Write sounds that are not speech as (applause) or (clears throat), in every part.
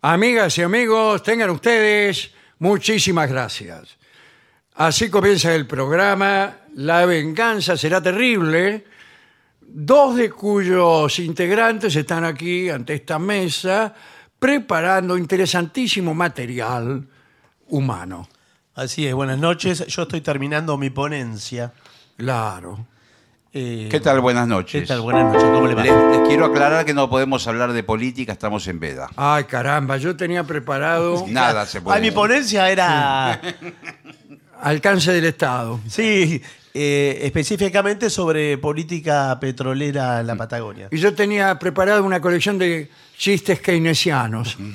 Amigas y amigos, tengan ustedes muchísimas gracias. Así comienza el programa La venganza será terrible, dos de cuyos integrantes están aquí ante esta mesa preparando interesantísimo material humano. Así es, buenas noches. Yo estoy terminando mi ponencia. Claro. Eh, ¿Qué tal? Buenas noches. ¿Qué tal? Buenas noches. ¿Cómo le va? Les, les quiero aclarar que no podemos hablar de política, estamos en veda. Ay, caramba, yo tenía preparado (laughs) Nada se puede. Ah, mi ponencia era, (laughs) alcance del Estado. sí, eh, específicamente sobre política petrolera en la Patagonia. Y yo tenía preparado una colección de chistes keynesianos. (laughs)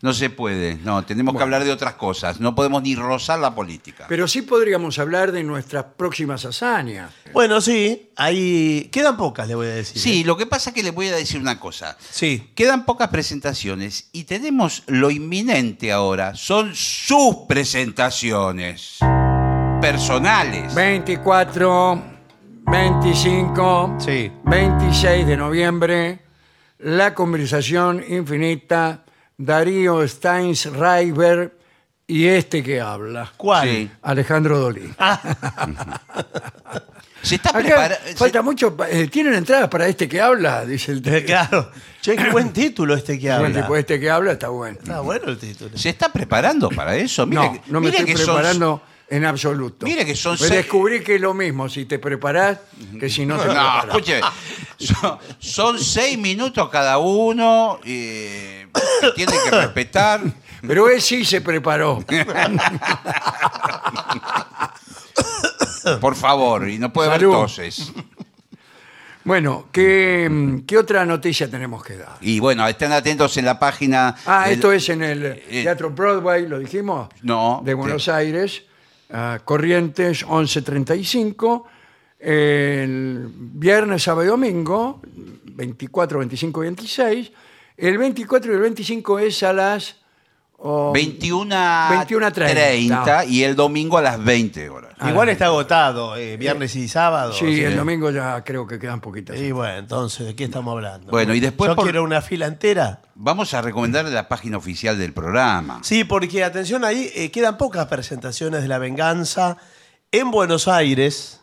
No se puede, no, tenemos que hablar de otras cosas. No podemos ni rozar la política. Pero sí podríamos hablar de nuestras próximas hazañas. Bueno, sí, ahí quedan pocas, le voy a decir. Sí, ¿eh? lo que pasa es que les voy a decir una cosa. Sí. Quedan pocas presentaciones y tenemos lo inminente ahora. Son sus presentaciones personales. 24, 25, Sí. 26 de noviembre, la conversación infinita, Darío Steinsreiber y este que habla, ¿Cuál? Sí. Alejandro Dolí. (laughs) Se está Acá preparando. falta mucho, pa- eh, ¿tienen entradas para este que habla? Dice el Eh, Claro. Che, qué buen (coughs) título este que habla. tipo, este que habla está bueno. Está bueno el título. ¿Se está preparando para eso? Mire, No, que- no me mire estoy que son- preparando en absoluto. Mire que son Pues seis- descubrí que es lo mismo si te preparás que si no (laughs) te No, preparás. escuche, son, son seis minutos cada uno y tienen que respetar. (laughs) Pero él sí se preparó. Por favor, y no puede haber toses. Bueno, ¿qué, qué otra noticia tenemos que dar? Y bueno, estén atentos en la página. Ah, del- esto es en el Teatro Broadway, lo dijimos. No, De Buenos te- Aires, Corrientes 1135. El viernes, sábado y domingo, 24, 25 y 26. El 24 y el 25 es a las. Oh, 21 21:30. 30 y el domingo a las 20 horas. Igual está agotado, eh, viernes y sábado. Sí, el que- domingo ya creo que quedan poquitas. Y bueno, entonces, ¿de qué estamos hablando? Bueno, y después Yo por- quiero una fila entera. Vamos a recomendar la página oficial del programa. Sí, porque atención ahí, eh, quedan pocas presentaciones de La Venganza en Buenos Aires,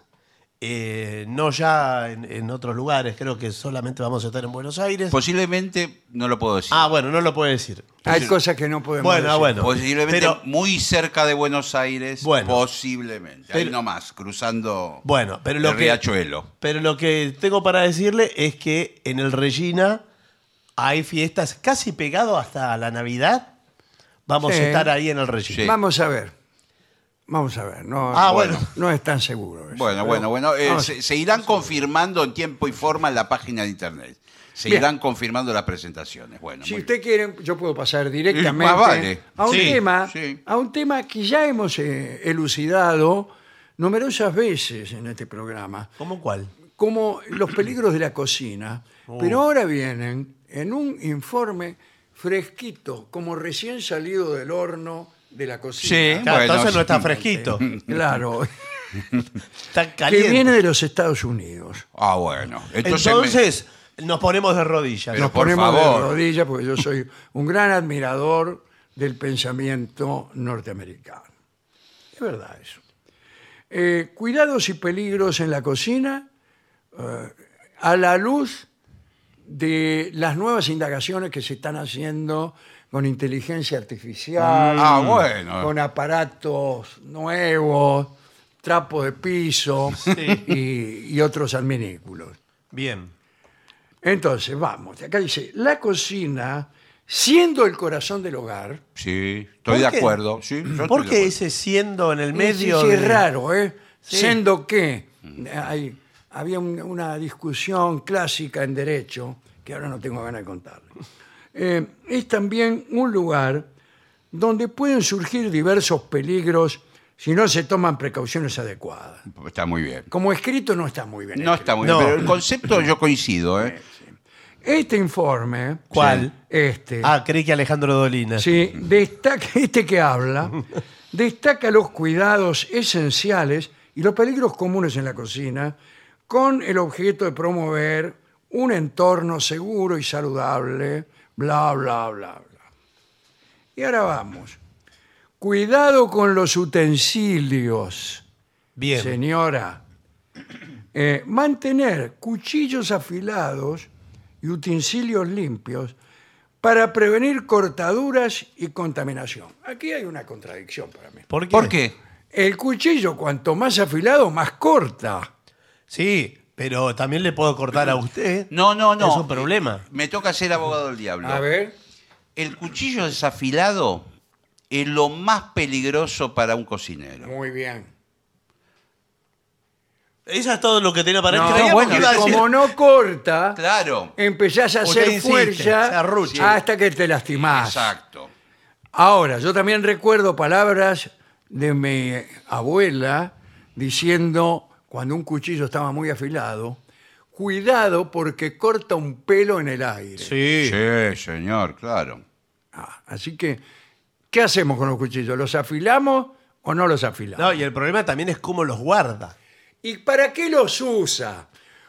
eh, no ya en, en otros lugares, creo que solamente vamos a estar en Buenos Aires. Posiblemente, no lo puedo decir. ah, bueno, no lo puede decir. Hay cosas que no podemos Bueno, decir. bueno. Posiblemente Pero- muy cerca de Buenos Aires. Bueno. posiblemente. Ahí Pero- nomás, cruzando Bueno, pero el lo que, riachuelo. pero lo que tengo para decirle es que en el Regina hay fiestas casi pegado hasta la Navidad. Vamos Sí. a estar ahí en el Regina. Sí. Vamos a ver. Vamos a ver. No, Ah, bueno. No es tan seguro. eso, Bueno, pero bueno, bueno. eh, vamos- se, se irán confirmando en tiempo y forma en la página de internet. Se Bien. irán confirmando las presentaciones. Bueno, Si muy usted quiere, yo puedo pasar directamente más vale. a, un Sí, tema, sí. a un tema que ya hemos eh, elucidado numerosas veces en este programa, ¿Cómo cuál? como los peligros de la cocina. Oh. (clears throat) Pero ahora vienen en un informe fresquito, como recién salido del horno de la cocina. Sí. Claro, Bueno, entonces no está fresquito. (laughs) Claro, Está que caliente. viene de los Estados Unidos. Ah, bueno. Entonces, Entonces, me- nos ponemos de rodillas. Pero Nos por ponemos favor. de rodillas porque yo soy un gran admirador del pensamiento norteamericano. Es verdad eso. Eh, cuidados y peligros en la cocina eh, a la luz de las nuevas indagaciones que se están haciendo con inteligencia artificial, Ah, bueno. con aparatos nuevos, trapos de piso y, y otros adminículos. Bien. Entonces, vamos, acá dice, la cocina, siendo el corazón del hogar, Sí, ¿Por estoy de qué? acuerdo. Sí, yo ¿Por qué ese siendo en el medio? sí, es de- raro, ¿eh? Sí. Siendo que hay- había un- una discusión clásica en derecho, que ahora no tengo ganas de contarle, Eh, es también un lugar donde pueden surgir diversos peligros si no se toman precauciones adecuadas. Está muy bien. Como escrito no está muy bien. No escrito. está muy No. bien, pero el concepto yo coincido, ¿eh? Este informe, ¿Cuál? este, Ah, creí que Alejandro Dolina. Sí, destaca, (laughs) este que habla, destaca los cuidados esenciales y los peligros comunes en la cocina con el objeto de promover un entorno seguro y saludable bla, bla, bla, bla. Y ahora vamos. Cuidado con los utensilios. Bien. Señora, eh, mantener cuchillos afilados y utensilios limpios para prevenir cortaduras y contaminación. Aquí hay una contradicción para mí. ¿Por qué? ¿Por qué? El cuchillo, cuanto más afilado, más corta. Sí, pero también le puedo cortar a usted. (laughs) No, no, no. Es un problema. Me toca ser abogado del diablo. A ver, El cuchillo desafilado es lo más peligroso para un cocinero. muy bien. Eso es todo lo que tenía para No, Creíamos bueno, que iba a decir- como no corta, Claro. empezás a Usted hacer insiste, fuerza hasta que te lastimás. Exacto. Ahora, yo también recuerdo palabras de mi abuela diciendo, cuando un cuchillo estaba muy afilado, cuidado porque corta un pelo en el aire. Sí. Sí, señor, claro. Ah, así que, ¿qué hacemos con los cuchillos? ¿Los afilamos o no los afilamos? No, y el problema también es cómo los guarda. ¿Y para qué los usa?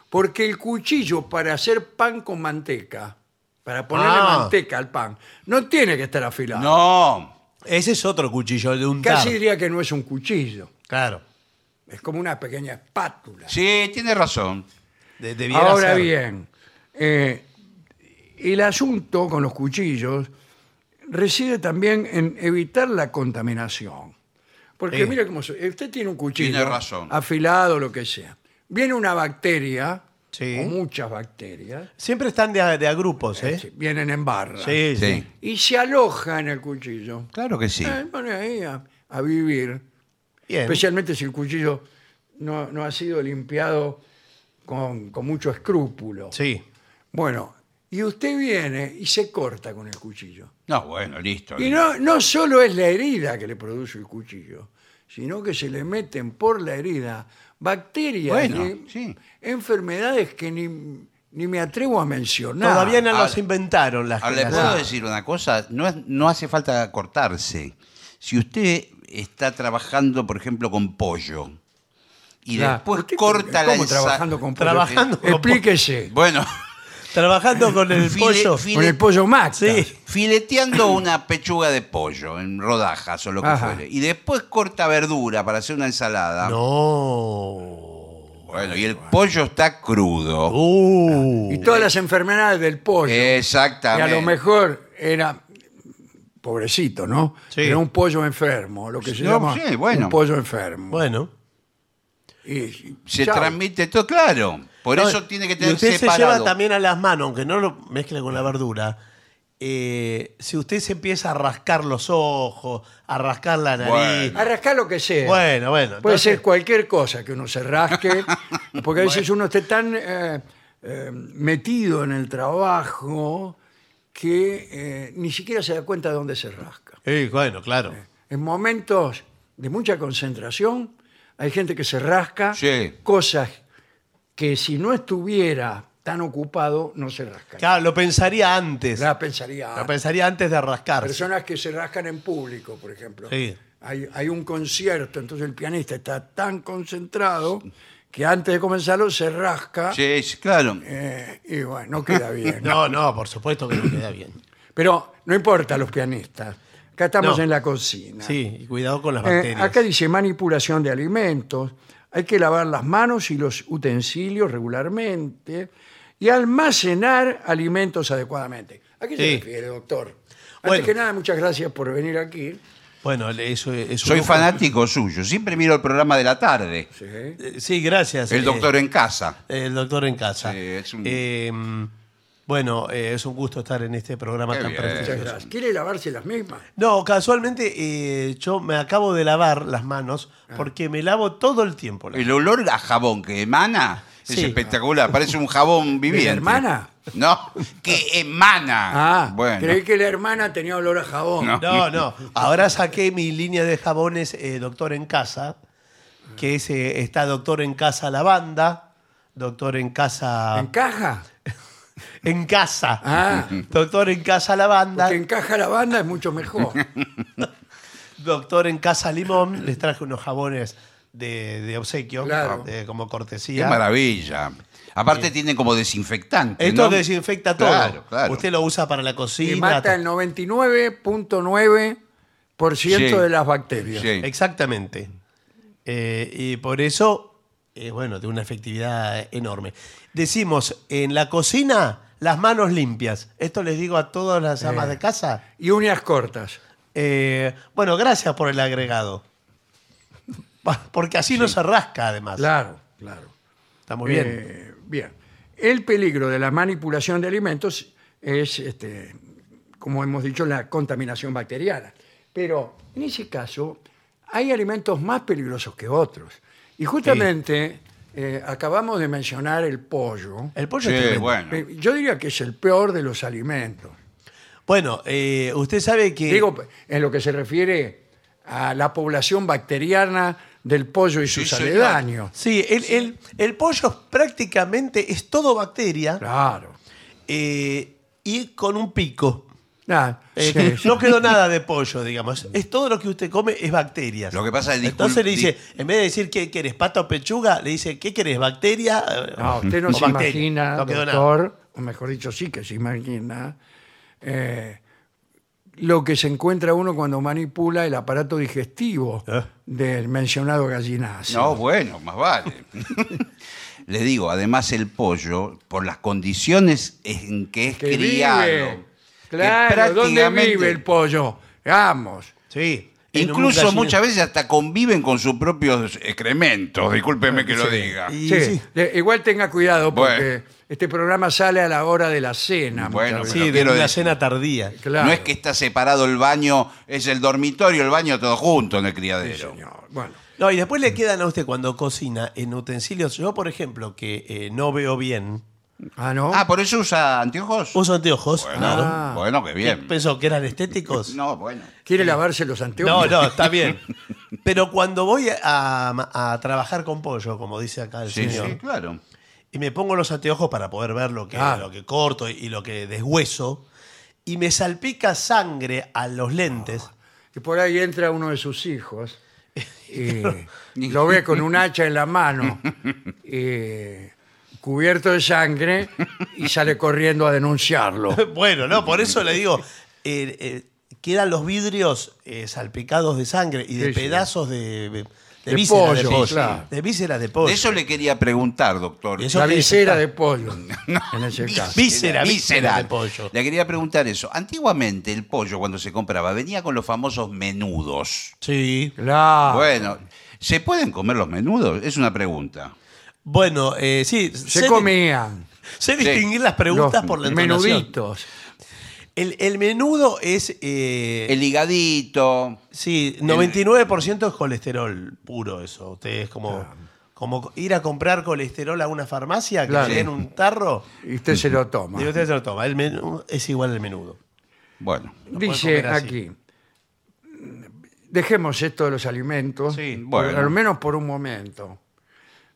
Porque el cuchillo para hacer pan con manteca, para ponerle Ah. manteca al pan, no tiene que estar afilado. No. Ese es otro cuchillo de un Casi diría que no es un cuchillo, Claro. Es como una pequeña espátula. Sí, tiene razón. De- debiera Ahora ser. bien, eh, el asunto con los cuchillos reside también en evitar la contaminación. Porque Sí. mire cómo so- usted tiene un cuchillo Tiene razón. afilado, lo que sea. Viene una bacteria, Sí. o muchas bacterias, Siempre están de a, de a grupos, ¿eh? sí, vienen en barra, Sí, sí. Y se aloja en el cuchillo. Claro que sí. Eh, pone ahí a, a vivir. Bien. Especialmente si el cuchillo no, no ha sido limpiado con, con mucho escrúpulo. Sí. Bueno, y usted viene y se corta con el cuchillo. No, bueno, listo. Y no, no solo es la herida que le produce el cuchillo, sino que se le meten por la herida bacterias Bueno, y sí. enfermedades que ni, ni me atrevo a mencionar. Todavía no ahora- los inventaron las Ahora, le las- puedo decir una cosa, no, es- no hace falta cortarse. Si usted está trabajando, por ejemplo, con pollo y Claro. después ¿Usted corta la ¿Cómo ensa- trabajando con pollo? Trabajando con Explíquese. Bueno, Trabajando con el File- pollo. file- Con el pollo Max. Sí. fileteando una pechuga de pollo en rodajas o lo que Ajá. fuere. Y después corta verdura para hacer una ensalada. No. Bueno, y el pollo está crudo. Uh. Y todas las enfermedades del pollo. que Exactamente. a lo mejor era pobrecito, ¿no? Sí. Era un pollo enfermo, lo que se No, llama sí, bueno. un pollo enfermo. Bueno. Y- y Se chao. transmite todo, claro. Por No, eso tiene que y tener usted se separado. lleva también a las manos, aunque no lo mezcle con la verdura. eh, si usted se empieza a rascar los ojos, a rascar la nariz. Bueno. A rascar lo que sea. Bueno, bueno. Puede entonces- ser cualquier cosa que uno se rasque, (laughs) porque a veces uno está tan eh, eh, metido en el trabajo que eh, ni siquiera se da cuenta de dónde se rasca. Sí, bueno, claro. En momentos de mucha concentración, hay gente que se rasca Sí. cosas que si no estuviera tan ocupado, no se rascan. Claro, lo pensaría antes. La pensaría. Lo pensaría antes de rascarse. Personas que se rascan en público, por ejemplo. Sí. Hay, hay un concierto, entonces el pianista está tan concentrado que antes de comenzarlo se rasca Sí, sí, claro. eh, y bueno, no queda bien. (laughs) No, no, por supuesto que no queda bien. Pero no importa los pianistas. Acá estamos No. en la cocina. Sí, y cuidado con las Eh, bacterias. acá dice manipulación de alimentos. Hay que lavar las manos y los utensilios regularmente y almacenar alimentos adecuadamente. ¿A qué se Sí. refiere, doctor? Antes Bueno. que nada, muchas gracias por venir aquí. Bueno, eso es. Soy fanático suyo. Siempre miro el programa de la tarde. Sí. Eh, Sí, gracias. El eh, doctor en casa. El doctor en casa. Sí, es un- Eh, bueno, eh, es un gusto estar en este programa Qué tan bien. Muchas prestigioso. gracias. ¿Quiere lavarse las mismas? No, casualmente eh, yo me acabo de lavar las manos Ah. porque me lavo todo el tiempo. las El olor a jabón que emana es Sí. espectacular. Parece un jabón viviente. hermana? No, que emana. Ah, bueno. creí que la hermana tenía olor a jabón. No. No, no. Ahora saqué mi línea de jabones eh, Doctor en Casa, que es, eh, está Doctor en Casa Lavanda, Doctor en Casa... ¿En caja? (laughs) en Casa. Ah, Doctor en Casa Lavanda, porque en caja la banda es mucho mejor. (laughs) Doctor en Casa Limón. Les traje unos jabones de, de obsequio, Claro. de- como Qué cortesía. maravilla. Aparte tiene como desinfectante. Esto ¿no? desinfecta todo. Claro, claro. Usted lo usa para la cocina. Y mata el 99.9% Sí. de las bacterias. Sí. Exactamente. Eh, y por eso, eh, bueno, de una efectividad enorme. Decimos, en la cocina, las manos limpias. Esto les digo a todas las amas de casa. Y uñas cortas. Eh, bueno, gracias por el agregado. Porque así no se rasca, además. Claro, claro. Está muy bien. Eh, bien. El peligro de la manipulación de alimentos es, este, como hemos dicho, la contaminación bacteriana. Pero en ese caso hay alimentos más peligrosos que otros. Y justamente eh, acabamos de mencionar el pollo. el pollo Sí, es tremendo. bueno. Eh, Yo diría que es el peor de los alimentos. Bueno, eh, usted sabe que. Digo, en lo que se refiere a la población bacteriana del pollo y sus señor. aledaños. Sí, el, el- el pollo prácticamente es todo bacteria Claro. eh, y con un pico. Ah, Eh, sí, que sí. no quedó nada de pollo, digamos. Es todo lo que usted come es bacterias. Lo que pasa es, discul- Entonces le dice, di- en vez de decir qué querés, pato o pechuga, le dice, ¿qué querés, bacteria? No, usted no o se bacteria. imagina, No quedó nada. doctor, o mejor dicho, sí que se imagina, eh, lo que se encuentra uno cuando manipula el aparato digestivo ¿Eh? del mencionado gallinazo. No, bueno, más vale. (laughs) Le digo, además el pollo, por las condiciones en que es que criado, vive. que Claro, ¿dónde vive el pollo? Vamos. Sí. Incluso muchas veces hasta conviven con sus propios excrementos, discúlpeme que lo diga. Y- Sí, sí. de- igual tenga cuidado porque Bueno. este programa sale a la hora de la cena. Bueno, muchas pero de quiero una decir- cena tardía. Claro. No es que está separado el baño, es el dormitorio, el baño todo junto en el Sí, criadero. señor. Bueno, No, y después le quedan a usted cuando cocina en utensilios. Yo, por ejemplo, que eh, no veo bien, ah, ¿no? Ah, ¿por eso usa anteojos? uso anteojos. bueno, claro. Ah. bueno, qué ¿Qué bien. ¿Pensó que eran estéticos? (laughs) No, bueno. ¿Quiere lavarse los No, anteojos? no, está (laughs) bien. Pero cuando voy a, a trabajar con pollo, como dice acá el Sí, señor, sí, claro. y me pongo los anteojos para poder ver lo que, lo que corto y lo que deshueso, y me salpica sangre a los lentes. que por ahí entra uno de sus hijos (laughs) y lo ve con un hacha en la mano, eh, cubierto de sangre, y sale corriendo a denunciarlo. (laughs) Bueno, no, por eso le digo, eh, eh, quedan los vidrios eh, salpicados de sangre y de Sí, sí. pedazos de, de, De vísceras de pollo, pollo. claro. De vísceras de pollo. De eso le quería preguntar, doctor. Eso La que visera de pollo, (laughs) en ese caso. Víscera, víscera Víscera. de pollo. Le quería preguntar eso. Antiguamente el pollo cuando se compraba venía con los famosos menudos. Sí. Claro. Bueno, ¿se pueden comer los menudos? Es una pregunta. Bueno, eh, sí. Se sé- comían Sé distinguir las preguntas los por la entonación. menuditos. El, el menudo es. eh, El higadito. sí, 99% es colesterol puro, eso. Usted es como, como ir a comprar colesterol a una farmacia que Claro. le den un tarro Y usted se lo toma. y usted se lo toma. El menú es igual al menudo. Bueno, Dice comer así. aquí, dejemos esto de los alimentos, Sí, por- bueno. al menos por un momento.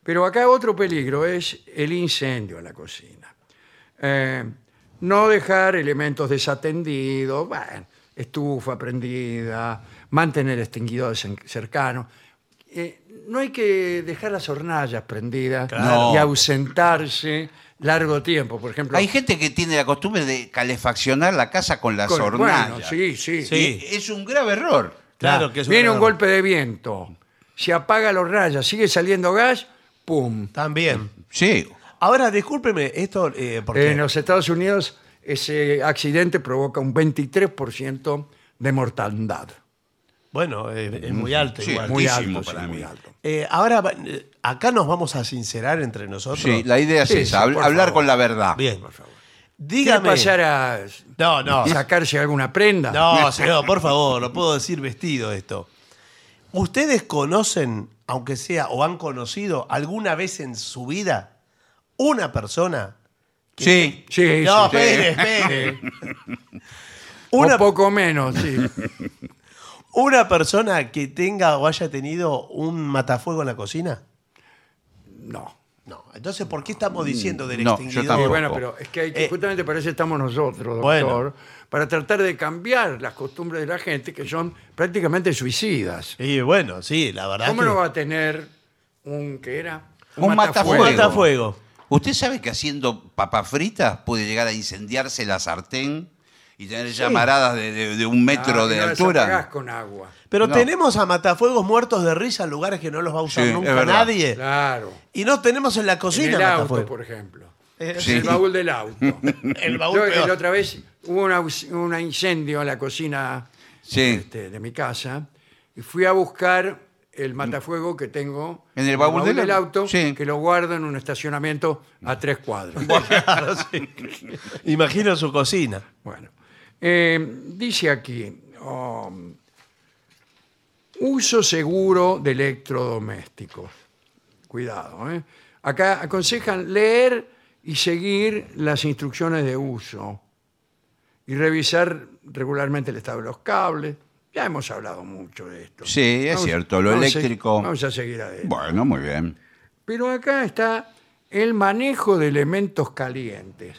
Pero acá otro peligro es el incendio en la cocina. Eh, no dejar elementos desatendidos, bueno, estufa prendida, mantener extinguidores cercanos. Eh, no hay que dejar las hornallas prendidas Claro. y ausentarse largo tiempo. Por ejemplo, hay gente que tiene la costumbre de calefaccionar la casa con las con- hornallas. bueno, sí, sí. Sí. Es un grave error. Claro que es Viene una- un golpe de viento, se apaga los rayas, sigue saliendo gas, ¡pum! También. Sí. Ahora, discúlpeme, esto. eh, porque En los Estados Unidos ese accidente provoca un 23% de mortandad. Bueno, eh, es muy alto Sí, igual. Muy alto, sí, para muy mí. alto. Eh, ahora, acá nos vamos a sincerar entre nosotros. Sí, la idea es Sí, esa, hablar favor. con la verdad. Bien. Por favor. Dígame. ¿Quiere pasar a No, no. sacarse alguna prenda? No, señor, por favor, no puedo decir vestido esto. ¿Ustedes conocen, aunque sea, o han conocido alguna vez en su vida una persona? Sí. Sí, no, sí. espere, espere. (laughs) Una Una, poco menos, sí. (laughs) una persona que tenga o haya tenido un matafuego en la cocina. No. No. Entonces, ¿por qué estamos diciendo del No, yo extinguidor? Tampoco. bueno, pero es que hay que- Eh, justamente para eso estamos nosotros, doctor, bueno. Para tratar de cambiar las costumbres de la gente que son prácticamente suicidas. Y bueno, sí, la verdad. ¿Cómo que- no va a tener un, ¿qué era? Un Un matafuego. matafuego. ¿Usted sabe que haciendo papas fritas puede llegar a incendiarse la sartén y tener llamaradas de, de- de un metro Ah, de no las altura? con agua. Pero No. tenemos a matafuegos muertos de risa en lugares que no los va a usar Sí, es nunca verdad. nadie. Claro. Y no tenemos en la En cocina el auto, matafuegos. por ejemplo. Sí. El baúl del auto. (laughs) El baúl Yo, peor. la otra vez hubo una, un incendio en la cocina Sí. este, de mi casa y fui a buscar el matafuego que tengo En el baúl del auto. auto, Sí. que lo guardo en un estacionamiento a tres cuadras. Claro, sí. (laughs) (laughs) Imagino su cocina. Bueno, eh, dice aquí, um, uso seguro de electrodomésticos. Cuidado, ¿eh? Acá aconsejan leer y seguir las instrucciones de uso y revisar regularmente el estado de los cables. Ya hemos hablado mucho de esto. Sí, es cierto, lo vamos a- eléctrico. vamos a seguir adelante. Bueno, muy bien. Pero acá está el manejo de elementos calientes.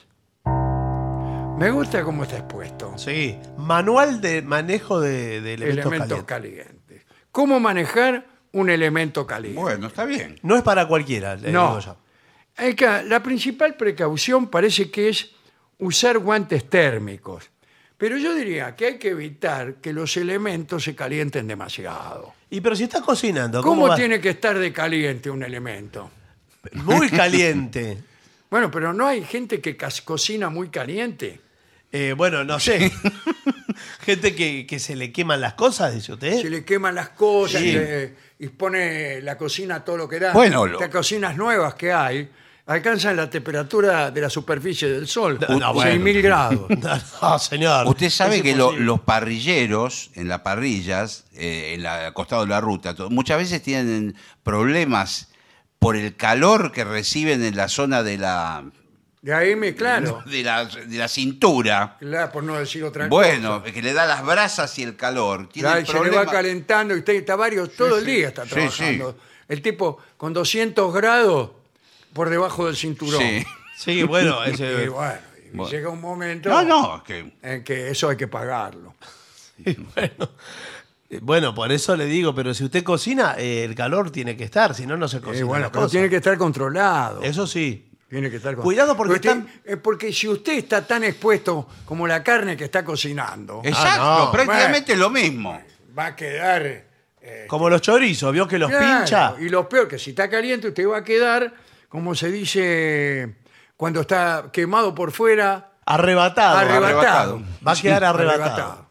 Me gusta cómo está expuesto. Sí. Manual de manejo de, de elementos, elementos calientes. calientes. ¿Cómo manejar un elemento caliente? Bueno, está bien. No es para cualquiera, le no. digo la principal precaución parece que es usar guantes térmicos. Pero yo diría que hay que evitar que los elementos se calienten demasiado. Y pero si está cocinando, ¿cómo, ¿Cómo tiene que estar de caliente un elemento? Muy caliente. (laughs) Bueno, pero no hay gente que cocina muy caliente. Eh, bueno, no sé. (laughs) Gente que, que se le queman las cosas, dice usted. se le queman las cosas Sí. y, le- y pone la cocina a todo lo que da. Bueno, lo- Estas cocinas nuevas que hay alcanzan la temperatura de la superficie del sol, No, no, bueno. 6.000 grados. (laughs) No, no, señor. Usted sabe Es que lo- imposible. los parrilleros en las parrillas, eh, en la, al costado de la ruta, to- muchas veces tienen problemas por el calor que reciben en la zona de la, De ahí me, claro, de la, de la cintura. claro, por no decir otra Bueno, cosa. que le da las brasas y el calor. Tiene Claro, el y se le problema- va calentando y usted está varios, todo el día está Sí, trabajando. El tipo con 200 grados por debajo del cinturón. Sí. Sí, bueno, (laughs) Y ese- bueno, y Bueno. llega un momento No, no, es que en que eso hay que pagarlo. (laughs) bueno, Eh, bueno, por eso le digo, pero si usted cocina, eh, el calor tiene que estar, si no, no se Eh, cocina. bueno, la pero cosa. tiene que estar controlado. Eso sí. Tiene que estar con- Cuidado porque usted- están- eh, porque si usted está tan expuesto como la carne que está cocinando, exacto, no. prácticamente lo mismo. va a quedar. eh, Como los chorizos, vio que los claro, pincha. Y lo peor, que si está caliente, usted va a quedar, como se dice cuando está quemado por fuera, Arrebatado. arrebatado. arrebatado. Va a quedar Sí, arrebatado.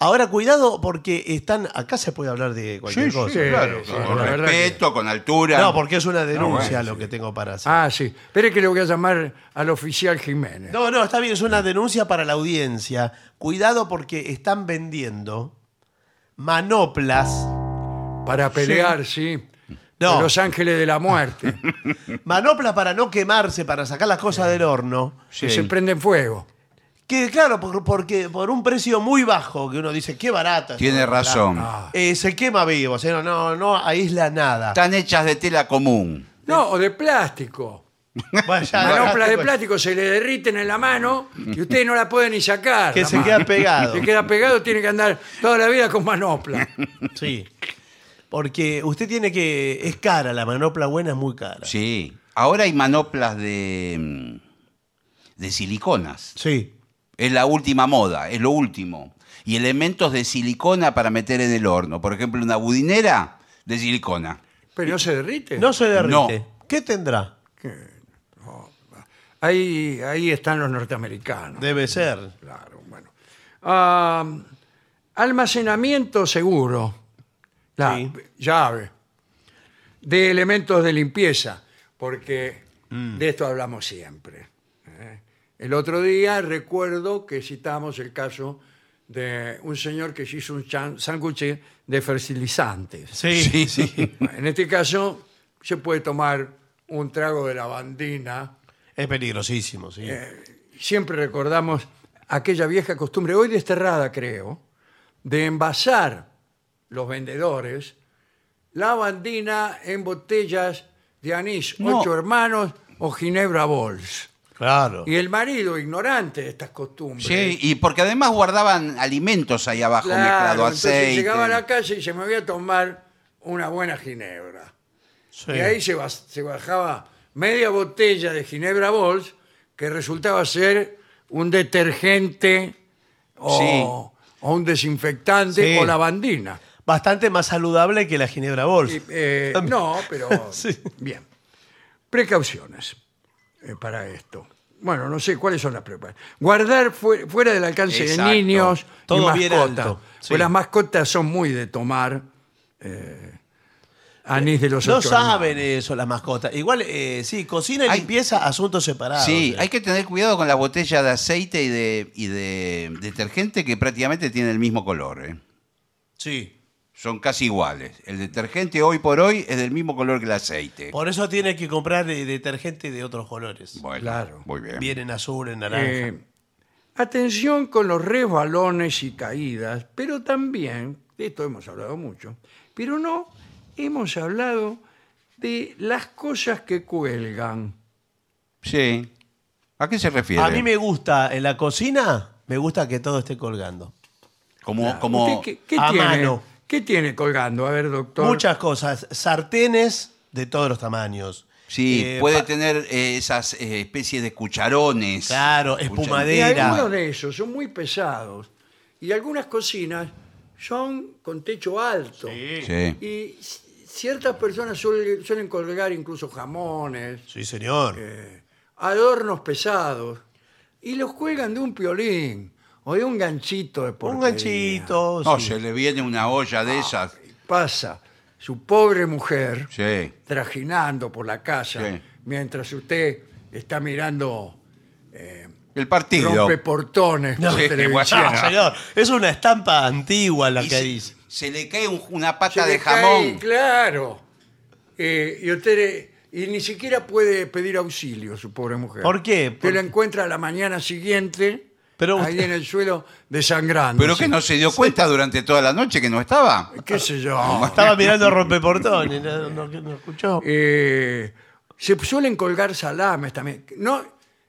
Ahora, cuidado porque están. Acá se puede hablar de cualquier Sí, cosa. sí, claro. sí, con la verdad respeto, con altura. No, porque es una denuncia bueno, lo que tengo para hacer. Ah, sí. Espere que le voy a llamar al oficial Jiménez. No, no, está bien, es una denuncia para la audiencia. Cuidado porque están vendiendo manoplas. Para pelear, sí. No. de Los ángeles de la muerte. (laughs) Manoplas para no quemarse, para sacar las cosas del horno. que se prenden fuego. Que claro, por, porque por un precio muy bajo, que uno dice, qué barato. Tiene razón. Ah. Eh, se quema vivo, o sea, no, no, no aísla nada. Están hechas de tela común. No, o de plástico. (laughs) Bueno, ya, Manoplas de plástico se le derriten en la mano y usted no la puede ni sacar. Que la se mano. queda pegado. (laughs) Se queda pegado, tiene que andar toda la vida con manopla. (laughs) Sí. Porque usted tiene que. Es cara, la manopla buena es muy cara. Sí. Ahora hay manoplas de, mm, de siliconas. Sí. Es la última moda, es lo último. Y elementos de silicona para meter en el horno. Por ejemplo, una budinera de silicona. Pero no se derrite. No se derrite. No. ¿Qué tendrá? Ahí, ahí están los norteamericanos. Debe ser. Claro, bueno. Ah, almacenamiento seguro. La Sí. llave. De elementos de limpieza, porque Mm. de esto hablamos siempre. ¿Eh? El otro día recuerdo que citamos el caso de un señor que se hizo un sándwich de fertilizantes. Sí, sí. (laughs) En este caso, se puede tomar un trago de lavandina. Es peligrosísimo, sí. Siempre recordamos aquella vieja costumbre, hoy desterrada creo, de envasar los vendedores lavandina en botellas de anís, No. ocho hermanos o ginebra bols. Claro. Y el marido, ignorante de estas costumbres. Sí, y porque además guardaban alimentos ahí abajo, Claro, mezclado entonces aceite. llegaba a la casa y se me voy a tomar una buena ginebra. Sí. Y ahí se, bas- se bajaba media botella de ginebra Bols que resultaba ser un detergente o, o un desinfectante Sí. o lavandina. Bastante más saludable que la Ginebra Bols. Eh, no, pero (laughs) Sí. bien. Precauciones eh, para esto. Bueno, no sé cuáles son las precauciones. Guardar fue- fuera del alcance Exacto. de niños Todo y bien mascotas. alto, sí. Pues las mascotas son muy de tomar eh, anís de los No ocho saben hermanos. eso las mascotas. Igual, eh, sí, cocina y Hay- limpieza, asuntos separados. Sí, hay que tener cuidado con la botella de aceite y de, y de detergente que prácticamente tiene el mismo color. ¿eh? Sí. Son casi iguales. El detergente hoy por hoy es del mismo color que el aceite. Por eso tiene que comprar eh, detergente de otros colores. Bueno, Claro. muy bien. Viene en azul, en naranja. Eh, atención con los resbalones y caídas, pero también, de esto hemos hablado mucho, pero no hemos hablado de las cosas que cuelgan. Sí. ¿A qué se refiere? A mí me gusta, en la cocina, me gusta que todo esté colgando. Como, como ¿Usted qué, qué a tiene, mano. ¿Qué tiene colgando? A ver, doctor. Muchas cosas. Sartenes de todos los tamaños. Sí, Eh, puede pa- tener eh, esas eh, especies de cucharones. Claro. Y espumadera. algunos de esos son muy pesados. Y algunas cocinas son con techo alto. Sí. Y c- ciertas personas suelen, suelen colgar incluso jamones, Sí, señor. Eh, adornos pesados, y los cuelgan de un piolín o de un ganchito de Un porquería. ganchito. No, sí. se le viene una olla de esas. Pasa su pobre mujer Sí. trajinando por la casa Sí. mientras usted está mirando El partido. rompeportones por Sí, (laughs) televisión. No, señor. Es una estampa antigua la Y que se, dice. se le cae un- una Se pata le de cae, jamón. claro. Eh, y usted eh, y ni siquiera puede pedir auxilio, su pobre mujer. ¿Por qué? Usted Por- la encuentra a la mañana siguiente Pero ahí usted- en el suelo desangrando. Pero que no se dio cuenta durante toda la noche que no estaba. ¿Qué sé yo? Estaba mirando rompeportones. No, no, no escuchó. Eh, se suelen colgar salames también. No,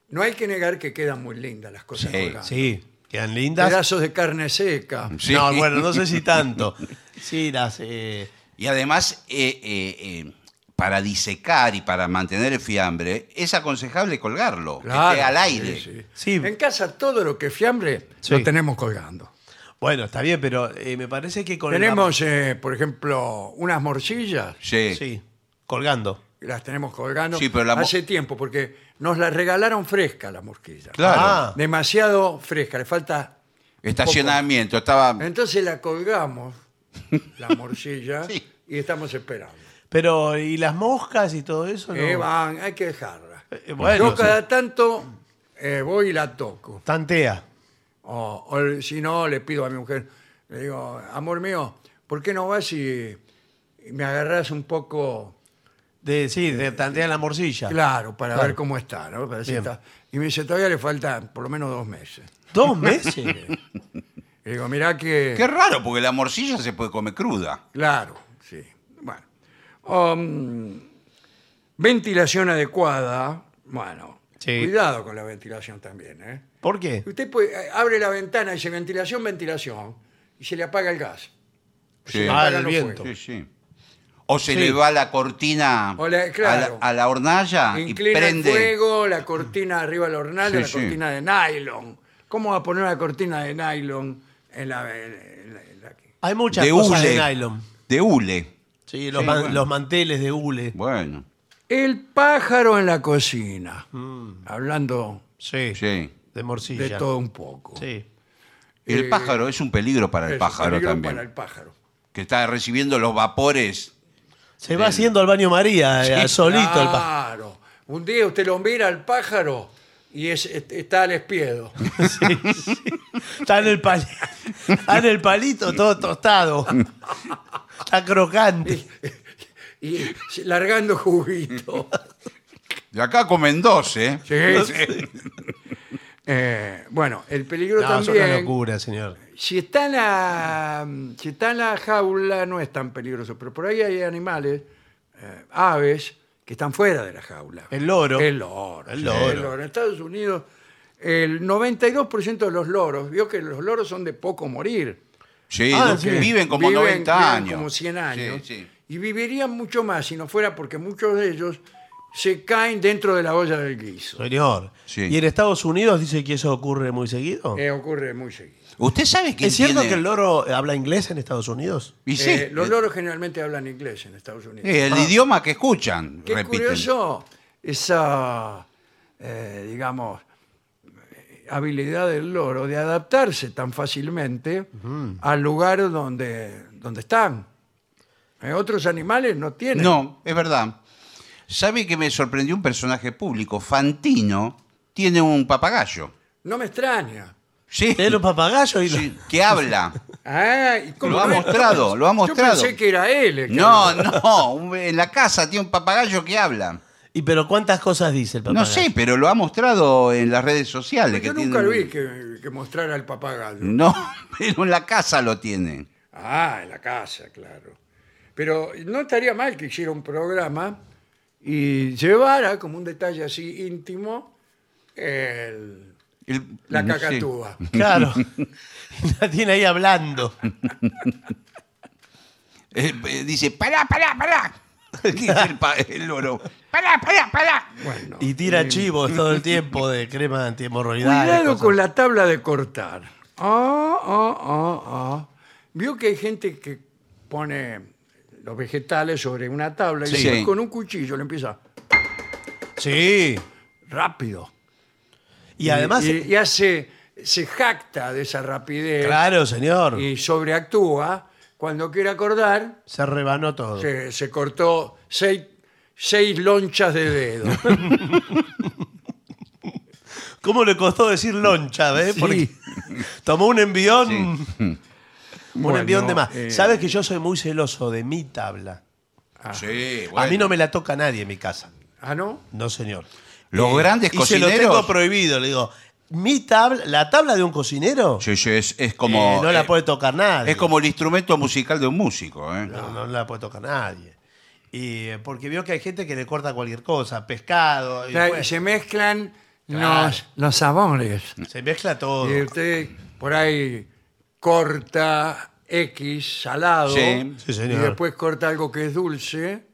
no hay que negar que quedan muy lindas las cosas Sí, colgadas. Sí, quedan lindas. Pedazos de carne seca. Sí. No, bueno, no sé si tanto. Sí, las. eh, Y además, eh, eh, eh, para disecar y para mantener el fiambre, es aconsejable colgarlo, que esté al aire. sí, sí. Sí. En casa todo lo que es fiambre Sí. lo tenemos colgando. bueno, está bien, pero eh, me parece que con la- Tenemos, eh, por ejemplo, unas morcillas, Sí. Sí, colgando. las tenemos colgando Sí, pero la mo- hace tiempo, porque nos las regalaron fresca las morquillas. Claro. Ah. Demasiado fresca, le falta... Estacionamiento, estaba. Entonces la colgamos, la morcilla, (laughs) Sí. y estamos esperando. Pero, ¿y las moscas y todo eso? No? Eh, van, hay que dejarla. Eh, bueno, Yo cada tanto eh, voy y la toco. Tantea. O, o si no, le pido a mi mujer, le digo, amor mío, ¿por qué no vas y, y me agarras un poco, De, sí, de tantea la morcilla. claro, para Claro. ver cómo está, ¿no? Para ver si Bien. está. Y me dice, todavía le faltan por lo menos dos meses. ¿Dos meses? (laughs) Y digo, mirá que... Qué raro, porque la morcilla se puede comer cruda. Claro. Um, ventilación adecuada. Bueno, Sí. cuidado con la ventilación también, ¿eh? ¿Por qué? Usted puede, eh, abre la ventana y dice ventilación, ventilación, y se le apaga el gas. O se le Ah, apagan el los viento. fuegos. Sí, sí. O se Sí. le va la cortina O la- claro. a, la, a la hornalla y Inclina prende. el fuego, la cortina arriba del hornal, Sí, la sí. cortina de nylon. ¿Cómo va a poner una cortina de nylon en la... en- en la- en la- Hay muchas de cosas hule. de nylon. De hule. Sí, los, Sí, man- bueno. los manteles de hule. Bueno, El pájaro en la cocina. Mm. Hablando Sí, sí. de morcilla. de todo un poco. Sí. El Eh, pájaro es un peligro para el Es un pájaro peligro también. Para el pájaro. Que está recibiendo los vapores. Se va haciendo al baño María, eh, solito el pájaro. Claro. Un día usted lo mira al pájaro y es, est- está al espiedo. (laughs) Está en el está en el palito todo tostado. (laughs) Está crocante. y largando juguito. De acá comen dos, ¿eh? Sí, sí. Eh, bueno, el peligro No, es una también. locura, señor. Si está, en la, si está en la jaula no es tan peligroso, pero por ahí hay animales, eh, aves, que están fuera de la jaula. El loro. El loro. El sí, loro. En Estados Unidos, el 92% de los loros, vio que los loros son de poco morir. Sí, Ah, sí. viven como Viven- 90 viven años. como 100 años. Sí, sí. Y vivirían mucho más si no fuera porque muchos de ellos se caen dentro de la olla del guiso. Señor. Sí. ¿Y en Estados Unidos dice que eso ocurre muy seguido? Eh, ocurre muy seguido. ¿Usted sabe que ¿Es cierto que el loro habla inglés en Estados Unidos? Y sí, Eh, los eh, loros generalmente hablan inglés en Estados Unidos. eh, el idioma que escuchan, Qué repiten. curioso esa, eh, digamos, habilidad del loro de adaptarse tan fácilmente al lugar donde, donde están. Eh, otros animales no tienen. No, es verdad. ¿Sabe que me sorprendió un personaje público? Fantino tiene un papagayo. No me extraña. Sí, Tiene un papagayo y... sí, que habla. (laughs) Ah, ¿y cómo Lo ha no? mostrado, lo ha mostrado. Yo pensé que era él. el que No, hablaba. no, un- en la casa tiene un papagayo que habla. ¿Y pero cuántas cosas dice el No papagayo? sé, pero lo ha mostrado en las redes sociales. Yo que nunca tiene- vi que, que mostrara el papagayo. No, (laughs) pero en la casa lo tiene. Ah, en la casa, claro. Pero no estaría mal que hiciera un programa y llevara como un detalle así íntimo el- El- la sí. cacatúa. (laughs) Claro. (laughs) la tiene ahí hablando. Eh, eh, dice, pará, pará, pará. (laughs) Dice el, pa- el loro. Pará, pará, pará. Bueno, Y tira chivos todo el tiempo de crema antihemorroidal. cuidado con la tabla de cortar. Ah, ah, ah, ah. Vio que hay gente que pone los vegetales sobre una tabla y Sí. después con un cuchillo le empieza Sí. rápido. Y además... y, y hace, se jacta de esa rapidez Claro, señor. y sobreactúa. Cuando quiere acordar, Se rebanó todo. se, se cortó seis, seis lonchas de dedo. (laughs) ¿Cómo le costó decir loncha? Sí. Porque tomó un envión... Un Bueno, envión de más. eh, Sabes que yo soy muy celoso de mi tabla. Sí, A mí no me la toca nadie en mi casa. ¿Ah, no? No, señor. Los Eh, grandes y se lo cocineros. tengo prohibido. Le digo, mi tabla, la tabla de un cocinero, Sí, sí, es, es como. eh, no la eh, puede tocar nadie. Es como el instrumento musical de un músico. ¿eh? No, no la puede tocar nadie. Y eh, porque veo que hay gente que le corta cualquier cosa, pescado. y se mezclan Claro. los, los sabores. se mezcla todo. Y usted por ahí corta X salado Sí. Sí, señor. y después corta algo que es dulce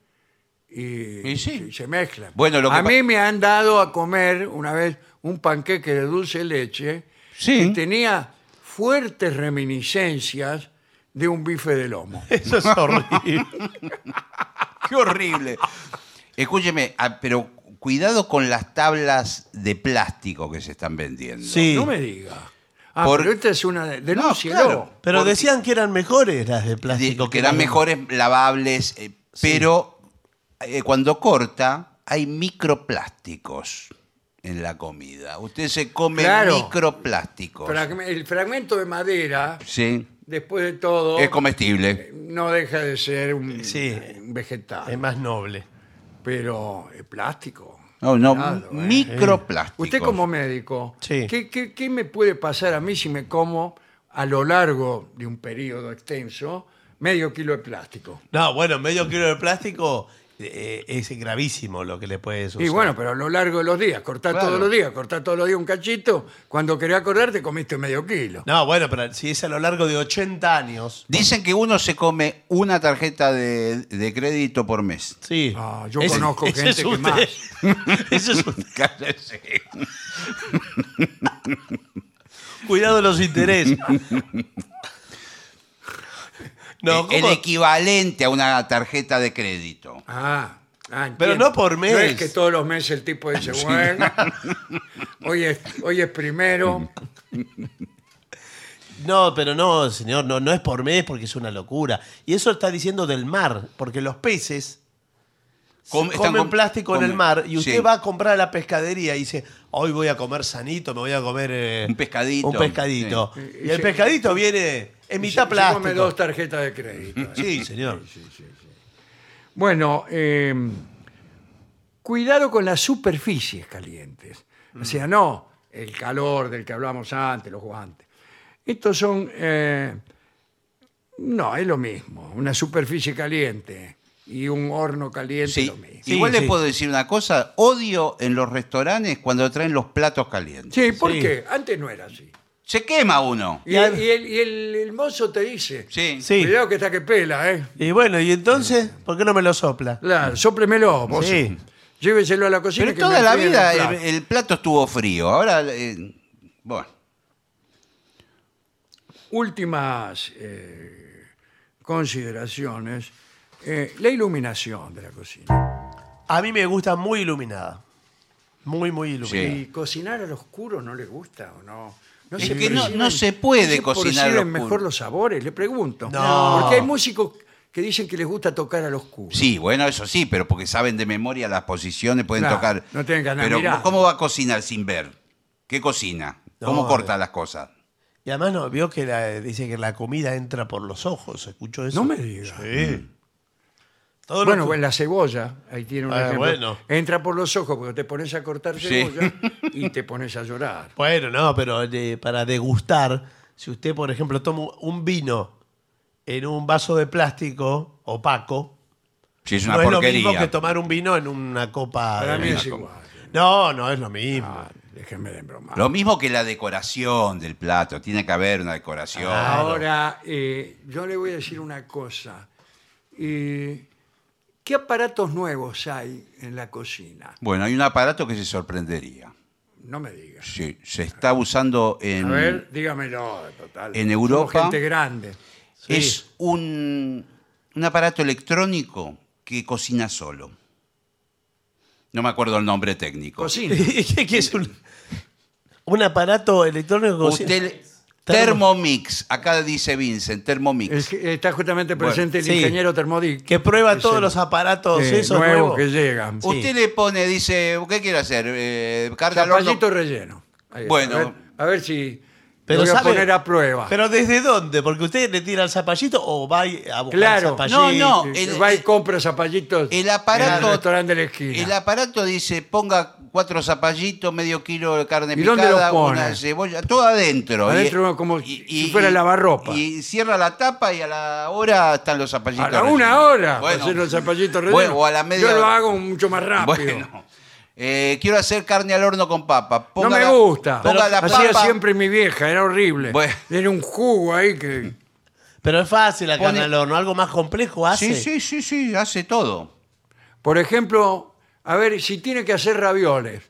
y, Y sí. y se mezclan. Bueno, lo que a pa- mí me han dado a comer una vez un panqueque de dulce de leche Sí. que tenía fuertes reminiscencias de un bife de lomo. (laughs) Eso es horrible. (laughs) Qué horrible. Escúcheme, ah, pero cuidado con las tablas de plástico que se están vendiendo. Sí. No me diga. Ah, Por- pero esta es una de- denúncielo. claro. Pero Porque- decían que eran mejores las de De- plástico. que eran las mejores lavables, eh, pero eh, cuando corta hay microplásticos en la comida. Usted se come Claro. microplásticos. El fragmento de madera, Sí, después de todo, es comestible. no deja de ser un, Sí. un vegetal. Es más noble. pero es plástico. No, no, Cuidado, eh. microplásticos. Usted como médico, Sí. ¿qué, qué, qué me puede pasar a mí si me como a lo largo de un periodo extenso medio kilo de plástico? No, bueno, medio kilo de plástico eh, es gravísimo lo que le puede suceder. Y bueno, pero a lo largo de los días, cortar Claro. todos los días, cortar todos los días un cachito, cuando quería acordar te comiste medio kilo. No, bueno, pero si es a lo largo de 80 años. Dicen que uno se come una tarjeta de, de crédito por mes. Sí. Ah, yo Ese- conozco ese gente es que más. (laughs) Eso es usted. (laughs) Cállese. Cuidado los intereses. (laughs) No, el ¿cómo? equivalente a una tarjeta de crédito. Ah, ah, Pero no por mes. No es que todos los meses el tipo dice, bueno, hoy es, hoy es primero. No, pero no, señor, no, no es por mes porque es una locura. Y eso está diciendo del mar, porque los peces Com- están comen com- plástico en el mar y usted sí. va a comprar a la pescadería y dice, hoy voy a comer sanito, me voy a comer eh, Un pescadito. Un pescadito. Sí. Y el Sí. pescadito viene en mitad se plástico. come dos tarjetas de crédito. Sí, señor. Bueno, eh, cuidado con las superficies calientes. O sea, no el calor del que hablamos antes, los guantes. Estos son... eh, no, es lo mismo. Una superficie caliente y un horno caliente Sí. lo mismo. Sí, Igual sí. le puedo decir una cosa, odio en los restaurantes cuando traen los platos calientes. Sí, ¿por Sí. qué? Antes no era así. Se quema uno. Y, el, y el- y el- el mozo te dice, Sí. Sí. cuidado que está que pela, ¿eh? Y bueno, ¿y entonces? ¿Por qué no me lo sopla? Claro, sóplemelo, vos. Sí. Lléveselo a la cocina. Pero que toda me la vida el el, plato. el plato estuvo frío. Ahora, eh, bueno. Últimas eh, consideraciones. Eh, la iluminación de la cocina. A mí me gusta muy iluminada. Muy, muy iluminada. Sí. ¿Y cocinar al oscuro no le gusta o no? no Es que no- perciben- no se puede se cocinar al perciben oscuro. mejor los sabores? Le pregunto. No. Porque hay músicos que dicen que les gusta tocar al oscuro. Sí, bueno, eso sí, pero porque saben de memoria las posiciones, pueden Claro, tocar. no tienen que andar Pero mirando. ¿cómo va a cocinar sin ver? ¿Qué cocina? ¿Cómo No, corta eh. las cosas? Y además no, vio que la- dice que la comida entra por los ojos. ¿Escuchó eso? No me diga. Sí. Todo Bueno, que- bueno, la cebolla, ahí tiene un Ah, ejemplo. bueno. Entra por los ojos porque te pones a cortar Sí. cebolla (laughs) y te pones a llorar. Bueno, no, pero para degustar, si usted, por ejemplo, toma un vino en un vaso de plástico opaco, Si es una no es lo porquería. mismo que tomar un vino en una copa. Para mí es igual. No, no es lo mismo. Ah, déjenme de bromar. Lo mismo que la decoración del plato. Tiene que haber una decoración. Ah. Ahora, eh, yo le voy a decir una cosa. Eh, ¿Qué aparatos nuevos hay en la cocina? Bueno, hay un aparato que se sorprendería. No me digas. Sí, se está usando en. A ver, dígamelo. Total. en Somos Europa- gente grande. Sí. Es un, un aparato electrónico que cocina solo. No me acuerdo el nombre técnico. Cocina. (laughs) ¿Qué, qué es un, un aparato electrónico? que cocina? Usted- Thermomix, acá dice Vincent, Thermomix. Es que está justamente Bueno, presente el sí. ingeniero Termodic. Que prueba todos los aparatos eh, esos nuevos nuevos. que llegan. Sí. Usted le pone, dice, ¿qué quiere hacer? Eh, carne al horno. Zapallito relleno. Ahí está. Bueno. A ver, a ver si Pero lo voy a sabe- poner a prueba. ¿Pero desde dónde? Porque usted le tira el zapallito o va a buscar Claro. zapallito. No, no. El- Va y compra zapallitos el en aparato- el restaurante de la esquina. El aparato dice, ponga cuatro zapallitos, medio kilo de carne ¿Y picada, dónde lo pone? una cebolla, todo adentro. Adentro como si fuera lavarropa. Y cierra la tapa y a la hora están los zapallitos. a la una hora Bueno. hacer los zapallitos rellenos. Bueno, o a la media Yo lo hora. hago mucho más rápido. Bueno, eh, quiero hacer carne al horno con papa. no me la- gusta. Ponga la Hacía papa. siempre mi vieja, era horrible. Bueno. Era un jugo ahí que... Pero es fácil la Pone- carne al horno. Algo más complejo hace. Sí, sí, sí, sí, hace todo. Por ejemplo, a ver, si tiene que hacer ravioles,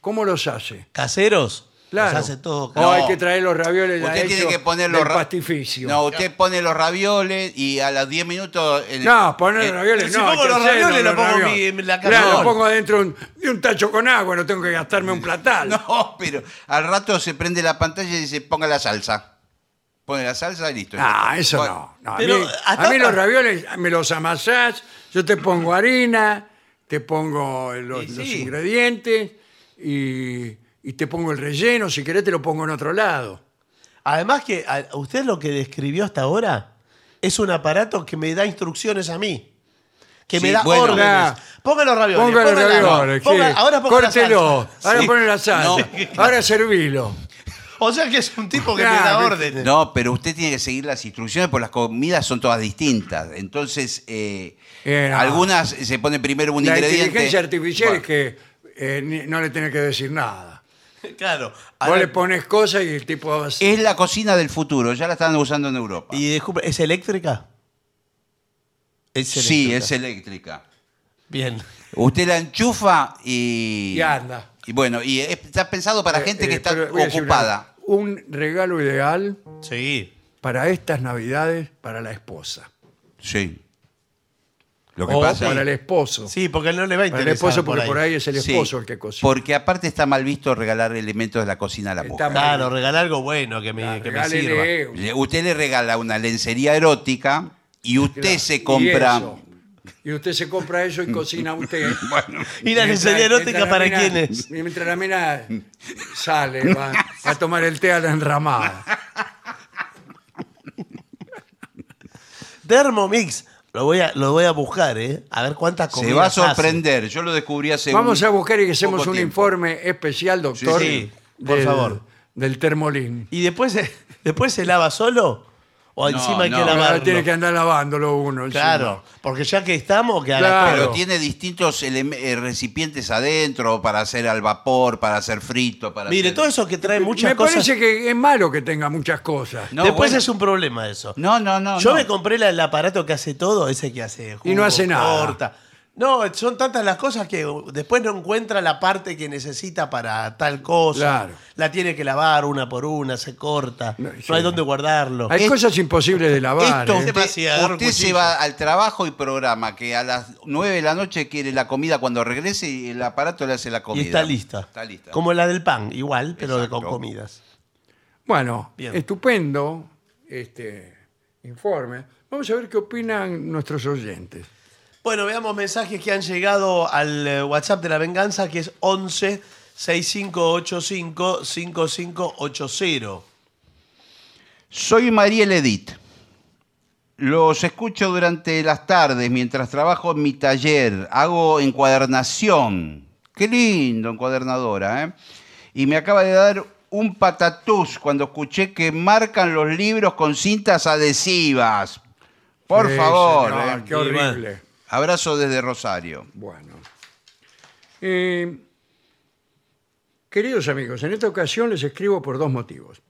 ¿cómo los hace? ¿Caseros? Claro. Los hace todo No. hay que traer los ravioles Usted tiene que poner los ra- pastificio. No, usted pone los ravioles y a los 10 minutos. en- No, poner eh, los ravioles pero si no. pongo que los ravioles, los lo pongo ravioles. mi- la Claro, lo pongo adentro un- de un tacho con agua, no tengo que gastarme un (laughs) platal. No, pero al rato se prende la pantalla y dice, ponga la salsa. Pone la salsa y listo. Ah, eso Bueno, no. no. A, Pero mí, hasta- a mí los ravioles me los amasás, yo te pongo harina, te pongo los, Y los sí. ingredientes y, y te pongo el relleno. Si querés te lo pongo en otro lado. Además que a- usted lo que describió hasta ahora es un aparato que me da instrucciones a mí. Que me Sí, da bueno. órdenes. Los ravioles. Ponga los ponga la- ravioles, ponga- sí. ahora ponga la Córtelo, salsa. ahora Sí. pone la salsa, ahora servilo. (laughs) O sea que es un tipo que me da órdenes. No, pero usted tiene que seguir las instrucciones porque las comidas son todas distintas. Entonces, eh, Eh, no. algunas se pone primero un La ingrediente. inteligencia artificial Bueno, es que eh, ni- no le tiene que decir nada. (laughs) Claro. Vos le pones cosas y el tipo va a hacer- Es la cocina del futuro, ya la están usando en Europa. Y disculpe, ¿es eléctrica? Es sí, eléctrica. es eléctrica. Bien. Usted la enchufa y. Y anda. Y bueno, y es- está pensado para Eh, gente eh, que está pero voy a decir ocupada. una- un regalo ideal Sí. para estas navidades para la esposa. Sí. Lo que o pasa para el esposo. Sí, porque no le va a para interesar. el esposo porque ahí. por ahí es el Sí, esposo el que cocina. Porque aparte está mal visto regalar elementos de la cocina a la Está mujer. mal. Claro, regalar algo bueno que me, Claro, que me sirva. regálele Le- Usted le regala una lencería erótica y usted Claro. se Y compra. eso. Y usted se compra eso y cocina usted. (laughs) Bueno, ¿Y la Mientras- lencería erótica mientras la para mina- quién es? Mientras la mina sale, va a tomar el té a la enramada. Thermomix. Lo voy, a, lo voy a buscar, ¿eh? A ver cuántas comidas se va a hace. sorprender. Yo lo descubrí hace Vamos un a buscar y que hacemos poco un tiempo. informe especial, doctor. Sí, sí, por favor. Del termolín. ¿Y después, se- (laughs) después se lava solo? O No, encima hay no. que Ahora lavarlo. tiene que andar lavándolo uno. encima. Claro, porque ya que estamos, que Claro. Pero tiene distintos eh, recipientes adentro para hacer al vapor, para hacer frito, para Mire, hacer- todo eso que trae muchas Me cosas. parece que es malo que tenga muchas cosas. No, Después bueno. es un problema eso. No, no, no. Yo no. me compré la- el aparato que hace todo, ese que hace Y no hace nada. corta. No, son tantas las cosas que después no encuentra la parte que necesita para tal cosa. Claro. La tiene que lavar una por una, se corta. No, hay dónde guardarlo. Hay Es- cosas imposibles de lavar. Esto ¿eh? usted, un usted se va al trabajo y programa que a las 9 de la noche quiere la comida cuando regrese y el aparato le hace la y comida. está lista. Está lista. Como la del pan, igual, pero de- con Exacto. comidas. Bueno, Bien. estupendo este informe. Vamos a ver qué opinan nuestros oyentes. Bueno, veamos mensajes que han llegado al eh, WhatsApp de la venganza, que es 11 6585 5580. Soy Mariel Edith. Los escucho durante las tardes mientras trabajo en mi taller. Hago encuadernación. Qué lindo, encuadernadora, ¿eh? Y me acaba de dar un patatús cuando escuché que marcan los libros con cintas adhesivas. Por Sí, favor. señor, ¿eh? qué horrible. Abrazo desde Rosario. Bueno. Eh, queridos amigos, en esta ocasión les escribo por dos motivos.